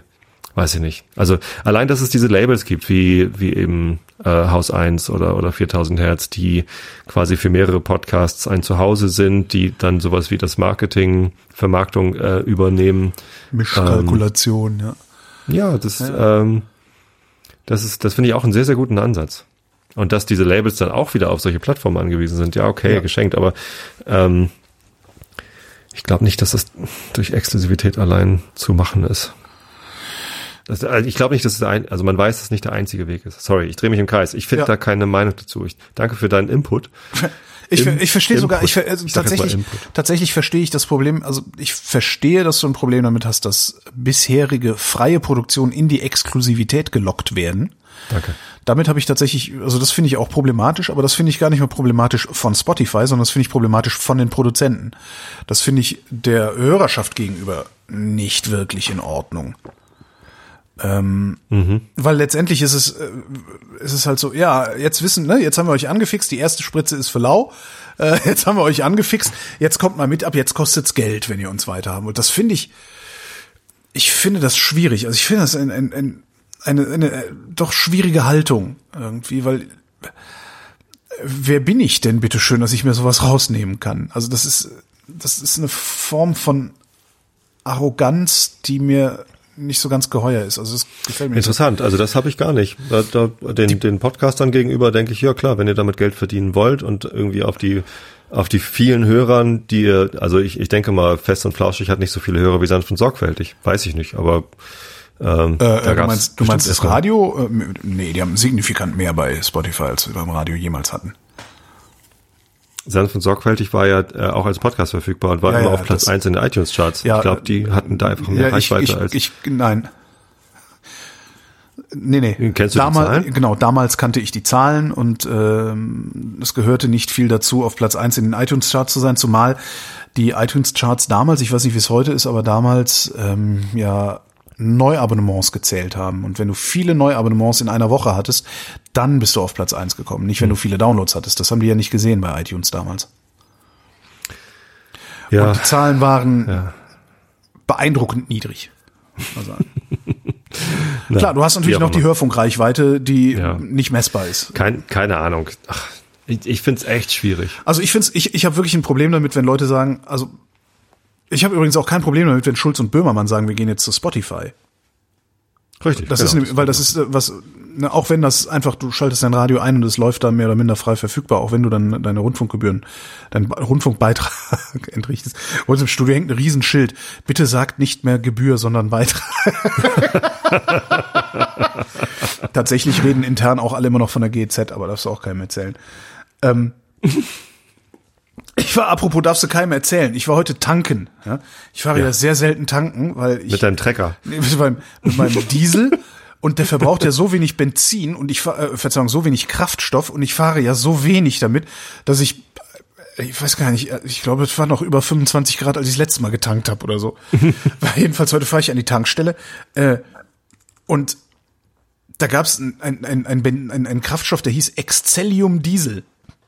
Speaker 3: weiß ich nicht. Also allein, dass es diese Labels gibt, wie, wie eben äh, Haus 1 oder, oder 4000 Hertz, die quasi für mehrere Podcasts ein Zuhause sind, die dann sowas wie das Marketing, Vermarktung äh, übernehmen.
Speaker 2: Mischkalkulation, ja.
Speaker 3: Ja, das, Ähm, das ist, das finde ich auch einen sehr, sehr guten Ansatz. Und dass diese Labels dann auch wieder auf solche Plattformen angewiesen sind, ja, okay,
Speaker 2: Ja.
Speaker 3: geschenkt, aber ähm, ich glaube nicht, dass das durch Exklusivität allein zu machen ist. Das, also ich glaube nicht, dass es der ein, also man weiß, dass es nicht der einzige Weg ist. Sorry, ich drehe mich im Kreis. Ich finde
Speaker 2: Ja.
Speaker 3: da keine Meinung dazu. Ich danke für deinen Input.
Speaker 2: Ich,
Speaker 3: Im-
Speaker 2: ich verstehe sogar, ich, also
Speaker 3: Ich mal
Speaker 2: tatsächlich, tatsächlich verstehe ich das Problem, also ich verstehe, dass du ein Problem damit hast, dass bisherige freie Produktionen in die Exklusivität gelockt werden.
Speaker 3: Danke.
Speaker 2: Damit habe ich tatsächlich, also das finde ich auch problematisch, aber das finde ich gar nicht mehr problematisch von Spotify, sondern das finde ich problematisch von den Produzenten. Das finde ich der Hörerschaft gegenüber nicht wirklich in Ordnung. Ähm, Weil letztendlich ist es, äh, ist es halt so, ja, jetzt wissen, ne, jetzt haben wir euch angefixt, die erste Spritze ist für lau, äh, jetzt haben wir euch angefixt, jetzt kommt mal mit ab, jetzt kostet's Geld, wenn ihr uns weiterhaben wollt. Das finde ich, ich finde das schwierig. Also ich finde das ein, ein, ein, eine, eine äh, doch schwierige Haltung irgendwie, weil äh, wer bin ich denn bitte schön, dass ich mir sowas rausnehmen kann? Also das ist das ist eine Form von Arroganz, die mir nicht so ganz geheuer ist. Also es gefällt mir
Speaker 3: Interessant, also das habe ich gar nicht. Da, da, den, den Podcastern gegenüber denke ich, ja klar, wenn ihr damit Geld verdienen wollt und irgendwie auf die auf die vielen Hörern, die ihr, also ich, ich denke mal, Fest und Flauschig hat nicht so viele Hörer wie sanft und sorgfältig, weiß ich nicht, aber
Speaker 2: ähm, äh, du meinst, du meinst das Radio? Äh, nee, die haben signifikant mehr bei Spotify, als wir beim Radio jemals hatten.
Speaker 3: Sanft und sorgfältig war ja äh, auch als Podcast verfügbar und war ja, immer ja, auf Platz eins in den iTunes-Charts.
Speaker 2: Ja,
Speaker 3: ich glaube, die hatten da einfach mehr Reichweite
Speaker 2: ich, ich,
Speaker 3: als.
Speaker 2: Ich, nein. Nee, nee.
Speaker 3: Kennst du
Speaker 2: damals,
Speaker 3: die Zahlen?
Speaker 2: Genau, damals kannte ich die Zahlen und ähm, es gehörte nicht viel dazu, auf Platz eins in den iTunes-Charts zu sein, zumal die iTunes-Charts damals, ich weiß nicht, wie es heute ist, aber damals ähm, ja Neuabonnements gezählt haben. Und wenn du viele Neuabonnements in einer Woche hattest, dann bist du auf Platz eins gekommen. Nicht, wenn du viele Downloads hattest. Das haben die ja nicht gesehen bei iTunes damals. Ja. Und die Zahlen waren ja. beeindruckend niedrig. Klar, du hast natürlich noch die Hörfunkreichweite, die ja. nicht messbar ist.
Speaker 3: Kein, keine Ahnung. Ach, ich ich finde es echt schwierig.
Speaker 2: Also ich finde ich, ich habe wirklich ein Problem damit, wenn Leute sagen, also ich habe übrigens auch kein Problem damit, wenn Schulz und Böhmermann sagen, wir gehen jetzt zu Spotify.
Speaker 3: Richtig.
Speaker 2: Das genau, ist, weil das ist äh, was, ne, auch wenn das einfach, du schaltest dein Radio ein und es läuft dann mehr oder minder frei verfügbar, auch wenn du dann deine Rundfunkgebühren, deinen Rundfunkbeitrag entrichtest. Und im Studio hängt ein Riesenschild. Bitte sagt nicht mehr Gebühr, sondern Beitrag. Tatsächlich reden intern auch alle immer noch von der GZ, aber darfst du auch keinem erzählen. Ähm, ich war, apropos, darfst du keinem erzählen. Ich war heute tanken. Ja? Ich fahre ja. ja sehr selten tanken, weil ich.
Speaker 3: Mit deinem Trecker.
Speaker 2: Mit meinem, mit meinem Diesel. Und der verbraucht ja so wenig Benzin und ich äh, Verzeihung, so wenig Kraftstoff und ich fahre ja so wenig damit, dass ich äh, ich weiß gar nicht, äh, ich glaube, es war noch über 25 Grad, als ich das letzte Mal getankt habe oder so. Jedenfalls heute fahre ich an die Tankstelle äh, und da gab es ein, ein, ein, ein, ein, ein Kraftstoff, der hieß Excellium Diesel.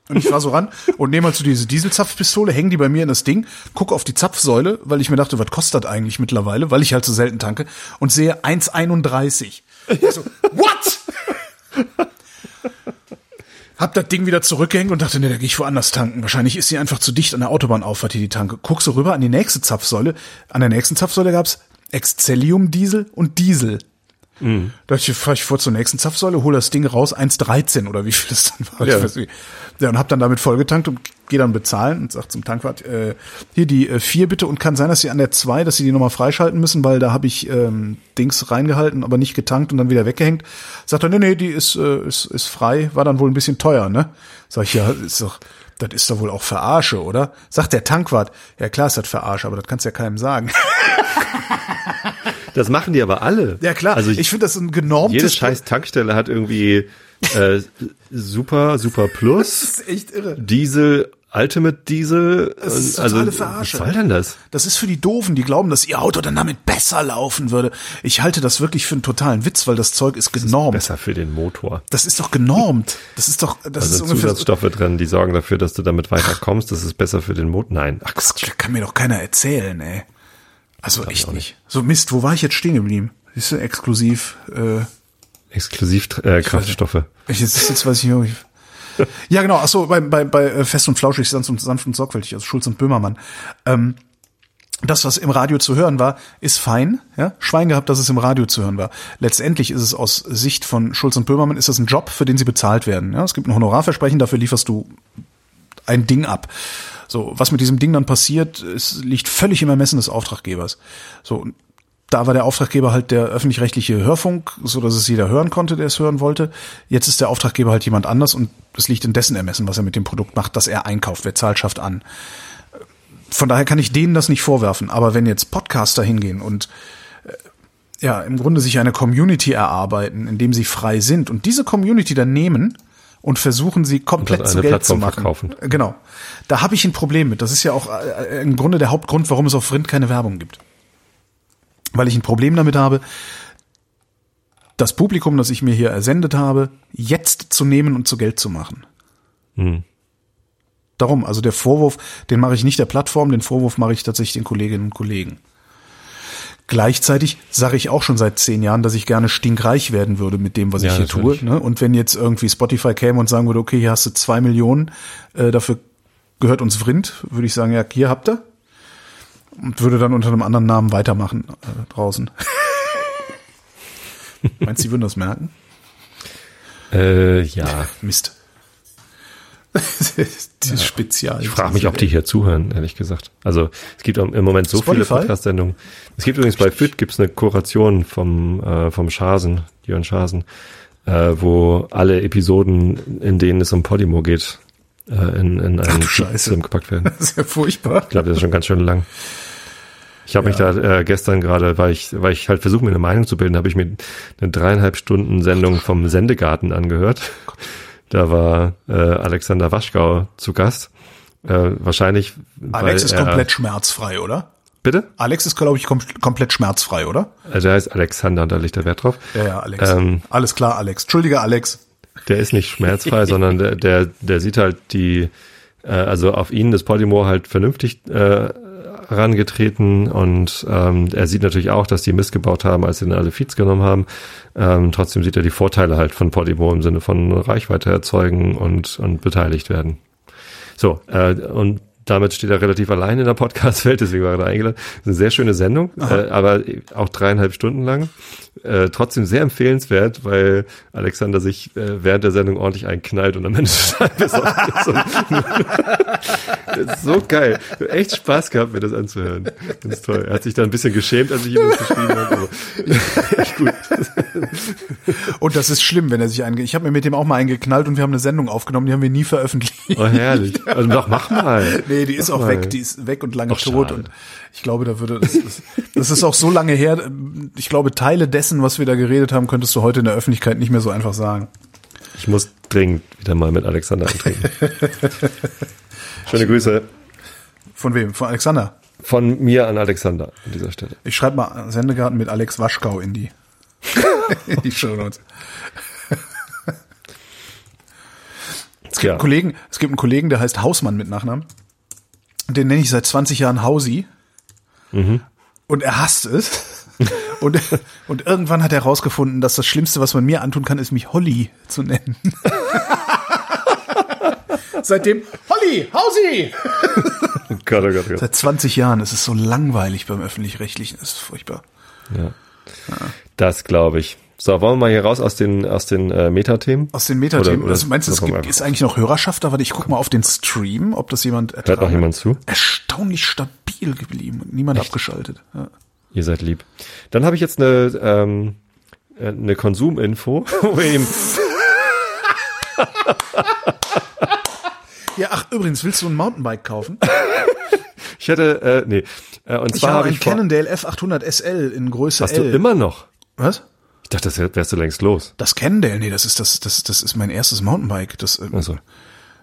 Speaker 2: Und ich fahr so ran und nehme halt so diese Dieselzapfpistole, hänge die bei mir in das Ding, gucke auf die Zapfsäule, weil ich mir dachte, was kostet das eigentlich mittlerweile, weil ich halt so selten tanke, und sehe 1,31. So, what? Hab das Ding wieder zurückgehängt und dachte, nee, da gehe ich woanders tanken. Wahrscheinlich ist sie einfach zu dicht an der Autobahnauffahrt hier die Tanke. Guck so rüber an die nächste Zapfsäule. An der nächsten Zapfsäule gab's Excellium Diesel und Diesel. Mhm. Da fahre ich vor zur nächsten Zapfsäule, hole das Ding raus, 1,13 oder wie viel das dann war. Ja. Ich weiß nicht. ja, und hab dann damit vollgetankt und gehe dann bezahlen und sag zum Tankwart, äh, hier die äh, vier bitte und kann sein, dass sie an der zwei, dass sie die nochmal freischalten müssen, weil da habe ich ähm, Dings reingehalten, aber nicht getankt und dann wieder weggehängt. Sagt er, nee, nee, die ist, äh, ist, ist frei, war dann wohl ein bisschen teuer, ne? Sag ich, ja, ist doch, das ist doch wohl auch Verarsche, oder? Sagt der Tankwart, ja klar ist das Verarsche, aber das kannst du ja keinem sagen.
Speaker 3: Das machen die aber alle.
Speaker 2: Ja klar, also ich finde das ein genormtes...
Speaker 3: Jede scheiß Tankstelle hat irgendwie äh, Super, Super Plus.
Speaker 2: Das ist echt irre.
Speaker 3: Diesel, Ultimate Diesel.
Speaker 2: Das ist also, totale Verarsche.
Speaker 3: Was soll denn das?
Speaker 2: Das ist für die Doofen, die glauben, dass ihr Auto dann damit besser laufen würde. Ich halte das wirklich für einen totalen Witz, weil das Zeug ist genormt.
Speaker 3: Ist besser für den Motor.
Speaker 2: Das ist doch genormt. Das ist doch, das
Speaker 3: also
Speaker 2: ist
Speaker 3: ungefähr Zusatzstoffe drin, die sorgen dafür, dass du damit weiterkommst. Das ist besser für den Motor. Nein.
Speaker 2: Ach, das kann mir doch keiner erzählen, ey. Also echt nicht. So Mist, wo war ich jetzt stehen geblieben? Siehst du, exklusiv, äh,
Speaker 3: Exklusiv äh, Kraftstoffe.
Speaker 2: Ich, jetzt, jetzt weiß ich nicht. ja, genau. Ach so, bei, bei, bei äh, Fest und Flauschig, sanft und, sanft und sorgfältig, also Schulz und Böhmermann. Ähm, das, was im Radio zu hören war, ist fein. Ja? Schwein gehabt, dass es im Radio zu hören war. Letztendlich ist es aus Sicht von Schulz und Böhmermann, ist das ein Job, für den sie bezahlt werden. Ja? Es gibt ein Honorarversprechen, dafür lieferst du ein Ding ab. So, was mit diesem Ding dann passiert, es liegt völlig im Ermessen des Auftraggebers. So, da war der Auftraggeber halt der öffentlich-rechtliche Hörfunk, so dass es jeder hören konnte, der es hören wollte. Jetzt ist der Auftraggeber halt jemand anders und es liegt in dessen Ermessen, was er mit dem Produkt macht, das er einkauft. Wer zahlt, schafft an. Von daher kann ich denen das nicht vorwerfen. Aber wenn jetzt Podcaster hingehen und äh, ja, im Grunde sich eine Community erarbeiten, indem sie frei sind und diese Community dann nehmen und versuchen sie komplett zu Geld
Speaker 3: Plattform
Speaker 2: zu machen.
Speaker 3: Verkaufen.
Speaker 2: Genau. Da habe ich ein Problem mit. Das ist ja auch äh, im Grunde der Hauptgrund, warum es auf Rind keine Werbung gibt weil ich ein Problem damit habe, das Publikum, das ich mir hier ersendet habe, jetzt zu nehmen und zu Geld zu machen. Hm. Darum, also der Vorwurf, den mache ich nicht der Plattform, den Vorwurf mache ich tatsächlich den Kolleginnen und Kollegen. Gleichzeitig sage ich auch schon seit zehn Jahren, dass ich gerne stinkreich werden würde mit dem, was ja, ich hier natürlich. tue. Ne? Und wenn jetzt irgendwie Spotify käme und sagen würde, okay, hier hast du zwei Millionen, äh, dafür gehört uns Vrind, würde ich sagen, ja, hier habt ihr. Und würde dann unter einem anderen Namen weitermachen äh, draußen. Meinst du, die würden das merken?
Speaker 3: Äh, ja.
Speaker 2: Mist. die Spezial.
Speaker 3: Ich frage mich, ob die hier zuhören, ehrlich gesagt. Also es gibt im Moment so
Speaker 2: Spotify?
Speaker 3: viele Podcast-Sendungen. Es gibt übrigens bei FIT gibt's eine Kuration vom, äh, vom Schasen, Jörn Schasen, äh, wo alle Episoden, in denen es um Podimo geht, äh, in, in einen. Film gepackt werden.
Speaker 2: Das ist ja furchtbar.
Speaker 3: Ich glaube, das ist schon ganz schön lang. Ich habe mich da äh, gestern gerade, weil ich, weil ich halt versuche, mir eine Meinung zu bilden, habe ich mir eine dreieinhalb Stunden Sendung vom Sendegarten angehört. Da war äh, Alexander Waschgau zu Gast. Äh, wahrscheinlich.
Speaker 2: Alex ist
Speaker 3: er-
Speaker 2: komplett schmerzfrei, oder?
Speaker 3: Bitte?
Speaker 2: Alex ist, glaube ich, kom komplett schmerzfrei, oder?
Speaker 3: Also er heißt Alexander, da liegt der Wert drauf.
Speaker 2: Ja, ja, Alex.
Speaker 3: Ähm,
Speaker 2: Alles klar, Alex. Entschuldige, Alex.
Speaker 3: Der ist nicht schmerzfrei, sondern der, der, der sieht halt die, äh, also auf ihn das Podimo halt vernünftig äh, herangetreten und ähm, er sieht natürlich auch, dass die Mist gebaut haben, als sie dann alle Feeds genommen haben. Ähm, trotzdem sieht er die Vorteile halt von Podimo im Sinne von Reichweite erzeugen und, und beteiligt werden. So, äh, und damit steht er relativ allein in der Podcast-Welt, deswegen war er da eingeladen. Das ist eine sehr schöne Sendung, äh, aber auch dreieinhalb Stunden lang. Äh, trotzdem sehr empfehlenswert, weil Alexander sich äh, während der Sendung ordentlich einknallt und am Ende so, Das ist so geil. Echt Spaß gehabt, mir das anzuhören. Ganz toll. Er hat sich da ein bisschen geschämt, als ich ihm das geschrieben habe. Gut.
Speaker 2: Und das ist schlimm, wenn er sich einge... Ich habe mir mit dem auch mal eingeknallt und wir haben eine Sendung aufgenommen, die haben wir nie veröffentlicht.
Speaker 3: Oh, herrlich. Also doch, mach mal.
Speaker 2: Nee, die ist
Speaker 3: Mach
Speaker 2: auch
Speaker 3: mal.
Speaker 2: weg, die ist weg und lange
Speaker 3: Ach,
Speaker 2: tot.
Speaker 3: schade.
Speaker 2: Und ich glaube, da würde das, das, das ist auch so lange her. Ich glaube, Teile dessen, was wir da geredet haben, könntest du heute in der Öffentlichkeit nicht mehr so einfach sagen.
Speaker 3: Ich muss dringend wieder mal mit Alexander antreten. Schöne Grüße
Speaker 2: Von wem? Von Alexander.
Speaker 3: von mir an Alexander an dieser Stelle.
Speaker 2: Ich schreibe mal Sendegarten mit Alex Waschkau in die, in die Show Notes. Es gibt,
Speaker 3: Ja.
Speaker 2: einen Kollegen, es gibt einen Kollegen, der heißt Hausmann mit Nachnamen. Den nenne ich seit 20 Jahren Hausi. Und er hasst es. Und, und irgendwann hat er herausgefunden, dass das Schlimmste, was man mir antun kann, ist mich Holly zu nennen. Seitdem, Holly, Hausi!
Speaker 3: Oh Gott, oh Gott, oh Gott.
Speaker 2: Seit 20 Jahren. Es ist so langweilig beim Öffentlich-Rechtlichen. Es ist furchtbar.
Speaker 3: Ja. Das glaube ich. So, wollen wir mal hier raus aus den, aus den äh, Metathemen?
Speaker 2: Aus den Metathemen.
Speaker 3: Oder- oder-
Speaker 2: also meinst du, es gibt, ist eigentlich noch Hörerschaft da? Warte, ich guck mal auf den Stream, ob das jemand
Speaker 3: Hört noch jemand zu?
Speaker 2: Erstaunlich stabil geblieben. und Niemand abgeschaltet. Ja.
Speaker 3: Ihr seid lieb. Dann habe ich jetzt eine, ähm, äh, eine Konsuminfo, wo wir eben
Speaker 2: ja, ach, übrigens, willst du ein Mountainbike kaufen?
Speaker 3: Ich hatte, äh, nee. Äh, und
Speaker 2: Ich
Speaker 3: zwar
Speaker 2: habe
Speaker 3: ich vor,
Speaker 2: Cannondale F800 SL in Größe
Speaker 3: hast
Speaker 2: L.
Speaker 3: du immer noch?
Speaker 2: Was?
Speaker 3: Ich dachte, das wär- wärst du längst los.
Speaker 2: Das Cannondale? Nee, das ist das, das, das ist mein erstes Mountainbike. Das, äh,
Speaker 3: Also,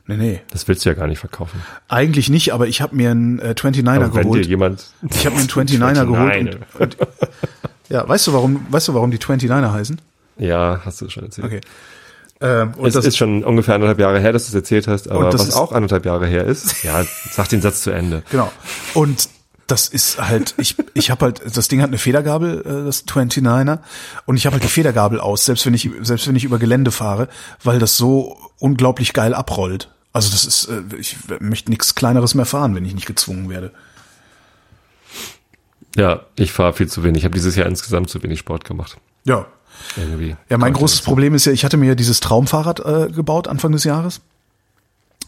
Speaker 2: nee, nee.
Speaker 3: das willst du ja gar nicht verkaufen.
Speaker 2: Eigentlich nicht, aber ich habe mir einen äh, 29er
Speaker 3: Aber wenn dir
Speaker 2: geholt.
Speaker 3: jemand,
Speaker 2: Ich habe mir einen 29er geholt. Und, und, ja, weißt du, warum, weißt du, warum die 29er heißen?
Speaker 3: ja, hast du schon erzählt.
Speaker 2: Okay. Ähm, und
Speaker 3: Es
Speaker 2: das
Speaker 3: ist schon ungefähr anderthalb Jahre her, dass du es erzählt hast, aber was auch anderthalb Jahre her ist, ja, sag den Satz zu Ende.
Speaker 2: Genau. Und das ist halt, ich, ich habe halt, das Ding hat eine Federgabel, äh, das 29er, und ich habe halt die Federgabel aus, selbst wenn ich, selbst wenn ich über Gelände fahre, weil das so unglaublich geil abrollt. Also das ist, äh, ich möchte nichts Kleineres mehr fahren, wenn ich nicht gezwungen werde.
Speaker 3: Ja, ich fahre viel zu wenig. Ich habe dieses Jahr insgesamt zu wenig Sport gemacht.
Speaker 2: Ja.
Speaker 3: Irgendwie.
Speaker 2: Ja, mein großes Problem ist ja, ich hatte mir ja dieses Traumfahrrad äh, gebaut Anfang des Jahres.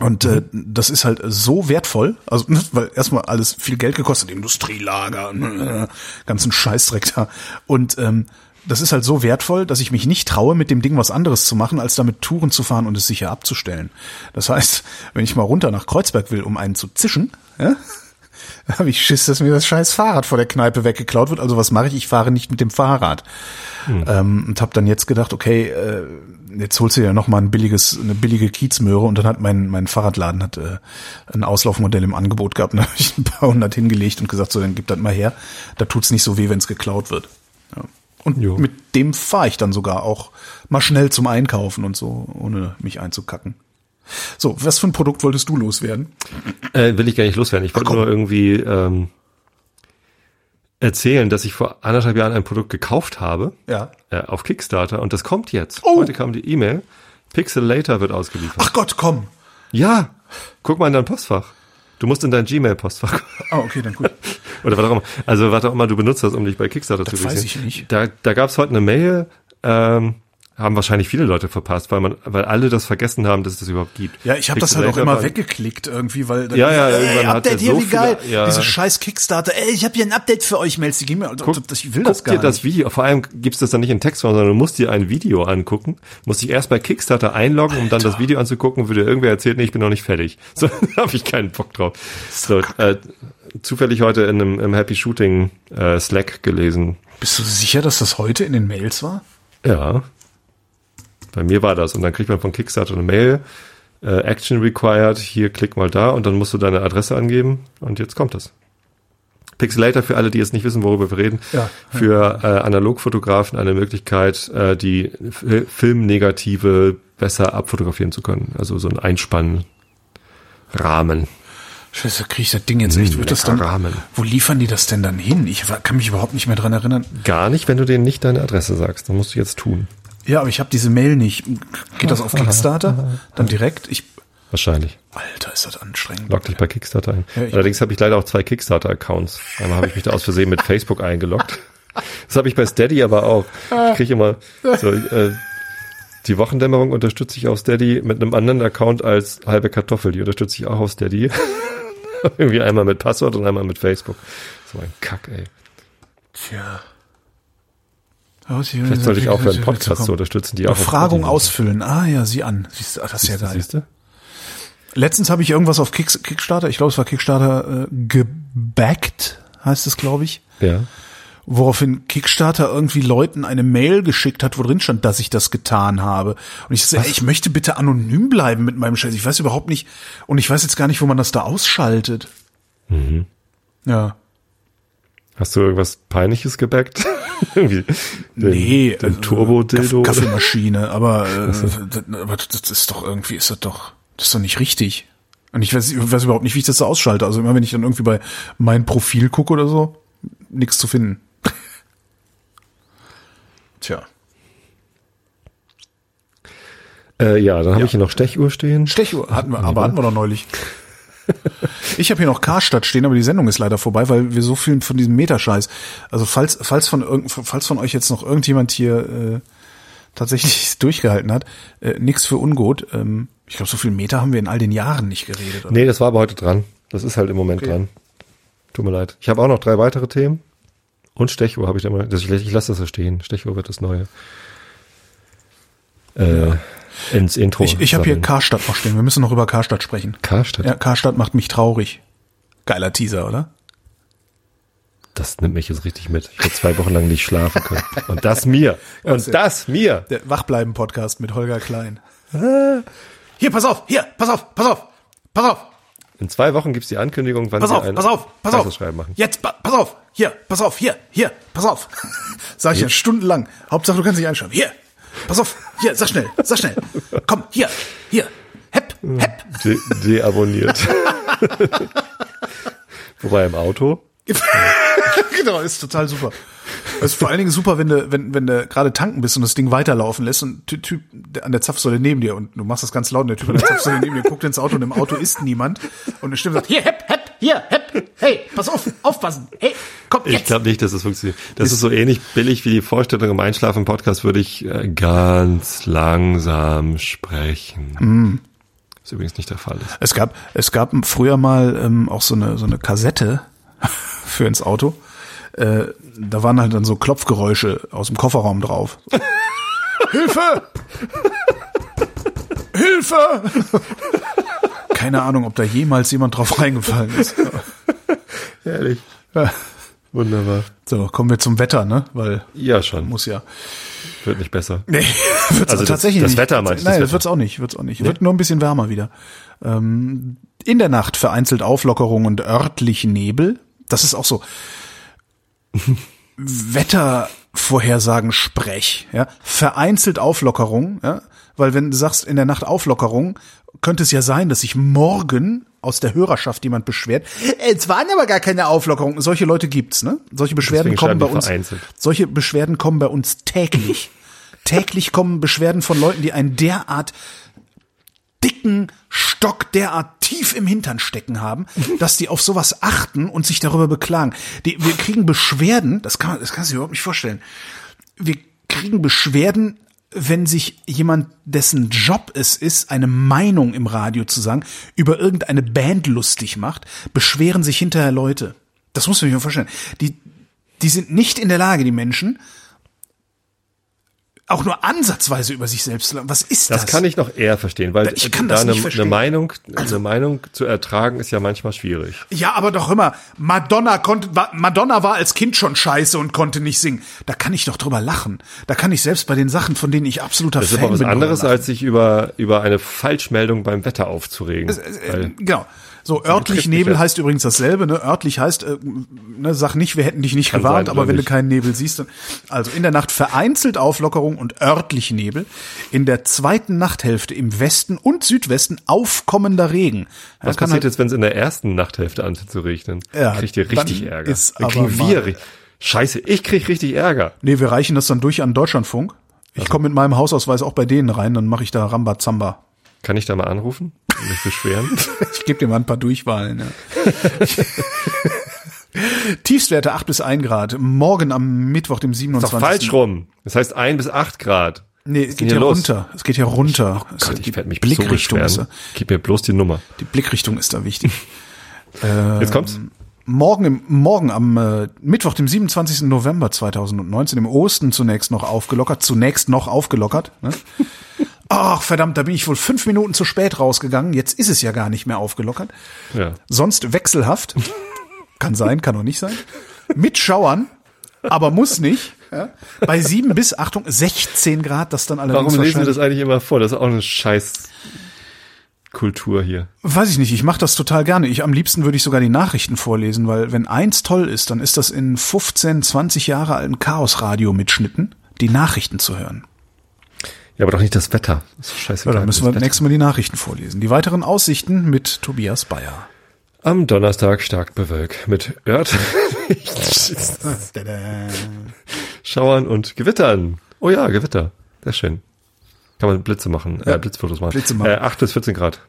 Speaker 2: Und äh, das ist halt so wertvoll, also ne, weil erstmal alles viel Geld gekostet, Industrielager, äh, ganzen Scheißdreck da. Und ähm, das ist halt so wertvoll, dass ich mich nicht traue, mit dem Ding was anderes zu machen, als damit Touren zu fahren und es sicher abzustellen. Das heißt, wenn ich mal runter nach Kreuzberg will, um einen zu zischen, ja, habe ich Schiss, dass mir das scheiß Fahrrad vor der Kneipe weggeklaut wird. Also was mache ich? Ich fahre nicht mit dem Fahrrad. Ähm, und habe dann jetzt gedacht, okay, äh, jetzt holst du ja noch mal ein billiges, eine billige Kiezmöhre und dann hat mein mein Fahrradladen hat äh, ein Auslaufmodell im Angebot gehabt. Und da habe ich ein paar hundert hingelegt und gesagt, so dann gib das mal her. Da tut's nicht so weh, wenn es geklaut wird. Ja. Und
Speaker 3: Jo.
Speaker 2: mit dem fahre ich dann sogar auch mal schnell zum Einkaufen und so, ohne mich einzukacken. So, was für ein Produkt wolltest du loswerden?
Speaker 3: Äh, will ich gar nicht loswerden. Ich wollte nur irgendwie ähm, erzählen, dass ich vor anderthalb Jahren ein Produkt gekauft habe
Speaker 2: Ja.
Speaker 3: äh, auf Kickstarter und das kommt jetzt.
Speaker 2: Oh.
Speaker 3: Heute kam die E-Mail. Pixel Later wird ausgeliefert.
Speaker 2: Ach Gott, komm.
Speaker 3: Ja, Guck mal in dein Postfach. Du musst in dein Gmail-Postfach.
Speaker 2: Ah, okay, dann gut.
Speaker 3: Oder was auch immer. Also was auch immer du benutzt hast, um dich bei Kickstarter
Speaker 2: Das
Speaker 3: zu
Speaker 2: weiß
Speaker 3: registrieren.
Speaker 2: ich nicht.
Speaker 3: Da, da gab es heute eine Mail, ähm, haben wahrscheinlich viele Leute verpasst, weil man, weil alle das vergessen haben, dass es das überhaupt gibt.
Speaker 2: Ja, ich habe das halt auch immer weggeklickt irgendwie, weil dann,
Speaker 3: Ja, ja,
Speaker 2: ey,
Speaker 3: irgendwann hat
Speaker 2: Update
Speaker 3: der
Speaker 2: hier,
Speaker 3: so
Speaker 2: wie geil.
Speaker 3: viele- ja.
Speaker 2: Diese scheiß Kickstarter, ey, ich habe hier ein Update für euch, Mails, die gehen mir,
Speaker 3: Guck,
Speaker 2: ich will
Speaker 3: guck
Speaker 2: das gar
Speaker 3: dir das
Speaker 2: nicht.
Speaker 3: Video, vor allem gibst du das dann nicht in Textform, sondern du musst dir ein Video angucken, musst dich erst bei Kickstarter einloggen, um dann das Video anzugucken, würde irgendwer erzählt, nee, ich bin noch nicht fertig. So, da habe ich keinen Bock drauf. So, äh, zufällig heute in einem im Happy Shooting äh, Slack gelesen.
Speaker 2: Bist du sicher, dass das heute in den Mails war?
Speaker 3: Ja. Bei mir war das. Und dann kriegt man von Kickstarter eine Mail, äh, Action required, hier klick mal da und dann musst du deine Adresse angeben und jetzt kommt das. Pixelator für alle, die jetzt nicht wissen, worüber wir reden,
Speaker 2: Ja.
Speaker 3: für äh, Analogfotografen eine Möglichkeit, äh, die F Filmnegative besser abfotografieren zu können. Also so ein Einspannrahmen.
Speaker 2: Scheiße, krieg ich das Ding jetzt echt? Wird das dann,
Speaker 3: Rahmen.
Speaker 2: wo liefern die das denn dann hin? Ich kann mich überhaupt nicht mehr dran erinnern.
Speaker 3: Gar nicht, wenn du denen nicht deine Adresse sagst. Dann musst du jetzt tun.
Speaker 2: Ja, aber ich habe diese Mail nicht. Geht das auf Kickstarter? Dann direkt? Ich,
Speaker 3: Wahrscheinlich.
Speaker 2: Alter, ist das anstrengend.
Speaker 3: Log dich bei Kickstarter ein.
Speaker 2: Ja,
Speaker 3: Allerdings habe ich leider auch zwei Kickstarter-Accounts. Einmal habe ich mich da aus Versehen mit Facebook eingeloggt. Das habe ich bei Steady aber auch. Ich kriege immer so, äh, die Wochendämmerung unterstütze ich auf Steady mit einem anderen Account als halbe Kartoffel. Die unterstütze ich auch auf Steady. Irgendwie einmal mit Passwort und einmal mit Facebook. So ein Kack, ey.
Speaker 2: Tja.
Speaker 3: Vielleicht sollte ich aufhören, Podcasts zu unterstützen, die auch
Speaker 2: Befragung ausfüllen. Ah ja, sieh an. Siehst du, ah, das ist ja geil.
Speaker 3: Siehst du?
Speaker 2: Letztens habe ich irgendwas auf Kicks, Kickstarter, ich glaube es war Kickstarter, äh, gebackt, heißt es, glaube ich.
Speaker 3: Ja.
Speaker 2: Woraufhin Kickstarter irgendwie Leuten eine Mail geschickt hat, wo drin stand, dass ich das getan habe. Und ich ey, ich möchte bitte anonym bleiben mit meinem Scheiß. Ich weiß überhaupt nicht, und ich weiß jetzt gar nicht, wo man das da ausschaltet.
Speaker 3: Mhm.
Speaker 2: Ja.
Speaker 3: Hast du irgendwas Peinliches gebackt? Irgendwie den,
Speaker 2: Nee,
Speaker 3: den
Speaker 2: also,
Speaker 3: Turbo-Dildo?
Speaker 2: Kaff- Kaffeemaschine, aber, äh, das, aber das ist doch irgendwie, ist das doch, das ist doch nicht richtig. Und ich weiß, ich weiß überhaupt nicht, wie ich das so ausschalte. Also immer wenn ich dann irgendwie bei mein Profil gucke oder so, nichts zu finden. Tja.
Speaker 3: Äh, ja, dann habe ich hier noch Stechuhr stehen.
Speaker 2: Stechuhr hatten wir, aber hatten wir doch neulich. Ich habe hier noch Karstadt stehen, aber die Sendung ist leider vorbei, weil wir so viel von diesem Metascheiß. Also falls falls von irgend, falls von euch jetzt noch irgendjemand hier äh, tatsächlich durchgehalten hat, äh, nix für ungut. Ähm, ich glaube, so viel Meter haben wir in all den Jahren nicht geredet. Oder?
Speaker 3: Nee, das war aber heute dran. Das ist halt im Moment
Speaker 2: Okay.
Speaker 3: dran. Tut mir leid. Ich habe auch noch drei weitere Themen. Und Stechuhr habe ich da mal. Ich, lasse das so stehen. Stechuhr wird das neue. Äh, ins Intro.
Speaker 2: Ich, ich habe hier. Karstadt noch stehen. Wir müssen noch über Karstadt sprechen.
Speaker 3: Karstadt.
Speaker 2: Ja, Karstadt macht mich traurig. Geiler Teaser, oder?
Speaker 3: Das nimmt mich jetzt richtig mit. Ich habe zwei Wochen lang nicht schlafen können. Und das mir. Und das mir.
Speaker 2: Der Wachbleiben-Podcast mit Holger Klein. Hier, pass auf, hier, pass auf, pass auf, pass auf.
Speaker 3: In zwei Wochen gibt's die Ankündigung, wann
Speaker 2: Pass
Speaker 3: wir
Speaker 2: auf,
Speaker 3: ein
Speaker 2: pass auf, pass auf.
Speaker 3: Preisausschreiben machen.
Speaker 2: Jetzt, pa pass auf, hier, pass auf, hier, hier, pass auf. Sag ich ja stundenlang. Hauptsache, du kannst dich einschauen. Hier, pass auf, hier, sag schnell, sag schnell. Komm, hier, hier, hepp, hepp.
Speaker 3: De deabonniert. Wobei im Auto.
Speaker 2: genau, ist total super. Das ist vor allen Dingen super, wenn du, wenn, wenn du gerade tanken bist und das Ding weiterlaufen lässt und Ty- Typ an der Zapfsäule neben dir und du machst das ganz laut und der Typ an der Zapfsäule neben dir guckt ins Auto und im Auto ist niemand und eine Stimme sagt, hier, hepp, hepp, hier, hepp, hey, pass auf, aufpassen, hey, komm,
Speaker 3: Ich
Speaker 2: jetzt.
Speaker 3: glaube nicht, dass das funktioniert. Das ist so ähnlich billig wie die Vorstellung im Einschlafen-Podcast, würde ich äh, ganz langsam sprechen.
Speaker 2: Mm.
Speaker 3: Was übrigens nicht der Fall ist.
Speaker 2: Es gab, es gab früher mal ähm, auch so eine, so eine Kassette für ins Auto. Äh, da waren halt dann so Klopfgeräusche aus dem Kofferraum drauf. Hilfe! Hilfe! Keine Ahnung, ob da jemals jemand drauf reingefallen ist.
Speaker 3: Ehrlich.
Speaker 2: Ja.
Speaker 3: Wunderbar.
Speaker 2: So, kommen wir zum Wetter, ne? Weil
Speaker 3: Ja, schon.
Speaker 2: muss ja.
Speaker 3: Wird nicht besser.
Speaker 2: Nee, wird's
Speaker 3: Also das-
Speaker 2: tatsächlich
Speaker 3: das
Speaker 2: nicht.
Speaker 3: Wetter meinst du,
Speaker 2: Nein,
Speaker 3: das
Speaker 2: das wird's auch nicht, wird's auch nicht. Wird nur ein bisschen wärmer wieder. Ähm, in der Nacht vereinzelt Auflockerung und örtlich Nebel. Das ist auch so. Wettervorhersagen Sprech, ja. Vereinzelt Auflockerung, ja. Weil wenn du sagst, in der Nacht Auflockerung, könnte es ja sein, dass sich morgen aus der Hörerschaft jemand beschwert. Es waren aber gar keine Auflockerungen. Solche Leute gibt's, ne? Solche Beschwerden
Speaker 3: Deswegen
Speaker 2: kommen bei uns.
Speaker 3: vereinzelt.
Speaker 2: Solche Beschwerden kommen bei uns täglich. täglich kommen Beschwerden von Leuten, die einen derart dicken Stock derart tief im Hintern stecken haben, dass die auf sowas achten und sich darüber beklagen. Die, wir kriegen Beschwerden, das kann, das kann sich überhaupt nicht vorstellen. Wir kriegen Beschwerden, wenn sich jemand, dessen Job es ist, eine Meinung im Radio zu sagen, über irgendeine Band lustig macht, beschweren sich hinterher Leute. Das muss man sich mal vorstellen. Die, die sind nicht in der Lage, die Menschen, auch nur ansatzweise über sich selbst. Was ist das?
Speaker 3: Das kann ich noch eher verstehen, weil
Speaker 2: Ich kann
Speaker 3: da
Speaker 2: das
Speaker 3: eine,
Speaker 2: nicht verstehen.
Speaker 3: eine Meinung, eine Meinung zu ertragen ist ja manchmal schwierig.
Speaker 2: Ja, aber doch immer, Madonna konnte, war, Madonna war als Kind schon scheiße und konnte nicht singen. Da kann ich doch drüber lachen. Da kann ich selbst bei den Sachen, von denen ich absoluter
Speaker 3: Das ist
Speaker 2: Fan
Speaker 3: aber was
Speaker 2: bin,
Speaker 3: anderes,
Speaker 2: drüber lachen.
Speaker 3: als sich über, über eine Falschmeldung beim Wetter aufzuregen.
Speaker 2: Äh,
Speaker 3: Weil,
Speaker 2: genau. So, örtlich
Speaker 3: betrifft mich
Speaker 2: Nebel heißt übrigens dasselbe, ne? Örtlich heißt, äh, ne, sag nicht, wir hätten dich nicht
Speaker 3: Kann
Speaker 2: gewarnt,
Speaker 3: sein,
Speaker 2: aber wenn
Speaker 3: nicht.
Speaker 2: du keinen Nebel siehst, dann, also in der Nacht vereinzelt Auflockerung und örtlich Nebel. In der zweiten Nachthälfte im Westen und Südwesten aufkommender Regen.
Speaker 3: Was
Speaker 2: kann
Speaker 3: passiert
Speaker 2: halt-
Speaker 3: jetzt, wenn es in der ersten Nachthälfte anfängt zu regnen?
Speaker 2: Ja,
Speaker 3: Kriegt ihr richtig
Speaker 2: dann
Speaker 3: Ärger.
Speaker 2: ist
Speaker 3: dann kriegen wir, Scheiße, ich krieg richtig Ärger.
Speaker 2: Nee, wir reichen das dann durch an Deutschlandfunk. Ich komme mit meinem Hausausweis auch bei denen rein, dann mache ich da Rambazamba.
Speaker 3: Kann ich da mal anrufen mich beschweren?
Speaker 2: Ich gebe dir mal ein paar Durchwahlen. Ja. Tiefstwerte 8 bis 1 Grad. Morgen am Mittwoch, dem
Speaker 3: ist
Speaker 2: 27.
Speaker 3: doch falsch rum. Das heißt ein bis acht Grad.
Speaker 2: Nee, es
Speaker 3: ist
Speaker 2: geht hier
Speaker 3: los?
Speaker 2: runter. Es geht hier runter. Es-
Speaker 3: Gott, ich werde mich
Speaker 2: Blickrichtung
Speaker 3: so
Speaker 2: ist,
Speaker 3: beschweren. Gib mir bloß die Nummer.
Speaker 2: die Blickrichtung ist da wichtig.
Speaker 3: Jetzt kommt's.
Speaker 2: morgen, im, morgen am äh, Mittwoch, dem 27. November 2019, im Osten zunächst noch aufgelockert, zunächst noch aufgelockert. Ne? Ach, verdammt, da bin ich wohl fünf Minuten zu spät rausgegangen. Jetzt ist es ja gar nicht mehr aufgelockert.
Speaker 3: Ja.
Speaker 2: Sonst wechselhaft. kann sein, kann auch nicht sein. Mit Schauern, aber muss nicht. Ja? Bei sieben bis, Achtung, 16 Grad, das dann allerdings
Speaker 3: Warum lesen wir das eigentlich immer vor? Das ist auch eine scheiß Kultur hier.
Speaker 2: Weiß ich nicht, ich mache das total gerne. Ich am liebsten würde ich sogar die Nachrichten vorlesen, weil wenn eins toll ist, dann ist das in 15, 20 Jahre alten Chaosradio mitschnitten, die Nachrichten zu hören.
Speaker 3: Ja, aber doch nicht das Wetter. Das ist scheiße.
Speaker 2: Ja, dann müssen wir das nächste Mal die Nachrichten vorlesen. Die weiteren Aussichten mit Tobias Bayer.
Speaker 3: Am Donnerstag stark bewölkt mit Ört, Schauern und Gewittern. Oh ja, Gewitter. Sehr schön. Kann man Blitze machen, äh, Blitzfotos machen.
Speaker 2: Blitze machen.
Speaker 3: Äh, 8 bis 14 Grad.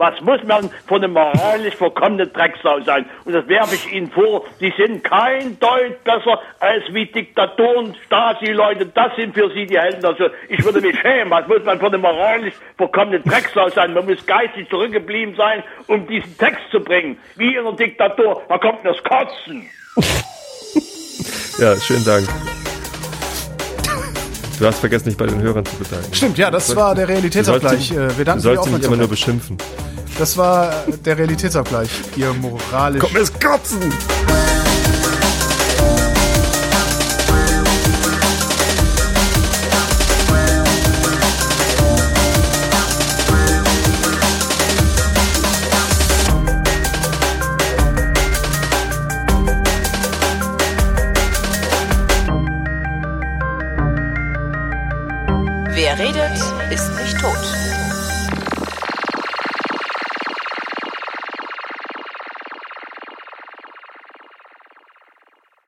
Speaker 4: Was muss man von einem moralisch verkommenen Drecksau sein? Und das werfe ich Ihnen vor, die sind kein Deut besser als wie Diktatoren, Stasi-Leute, das sind für Sie die Helden. Also ich würde mich schämen, was muss man von einem moralisch verkommenen Drecksau sein? Man muss geistig zurückgeblieben sein, um diesen Text zu bringen. Wie in einer Diktatur, da kommt das Kotzen.
Speaker 3: Ja, schönen Dank. Du hast vergessen, dich bei den Hörern zu bedanken.
Speaker 2: Stimmt, ja, das war der Realitätsabgleich. Äh, Wir danken
Speaker 3: du sollst dich nicht immer nur beschimpfen.
Speaker 2: Das war äh, der Realitätsabgleich. Ihr moralisch.
Speaker 3: Komm, es kotzen!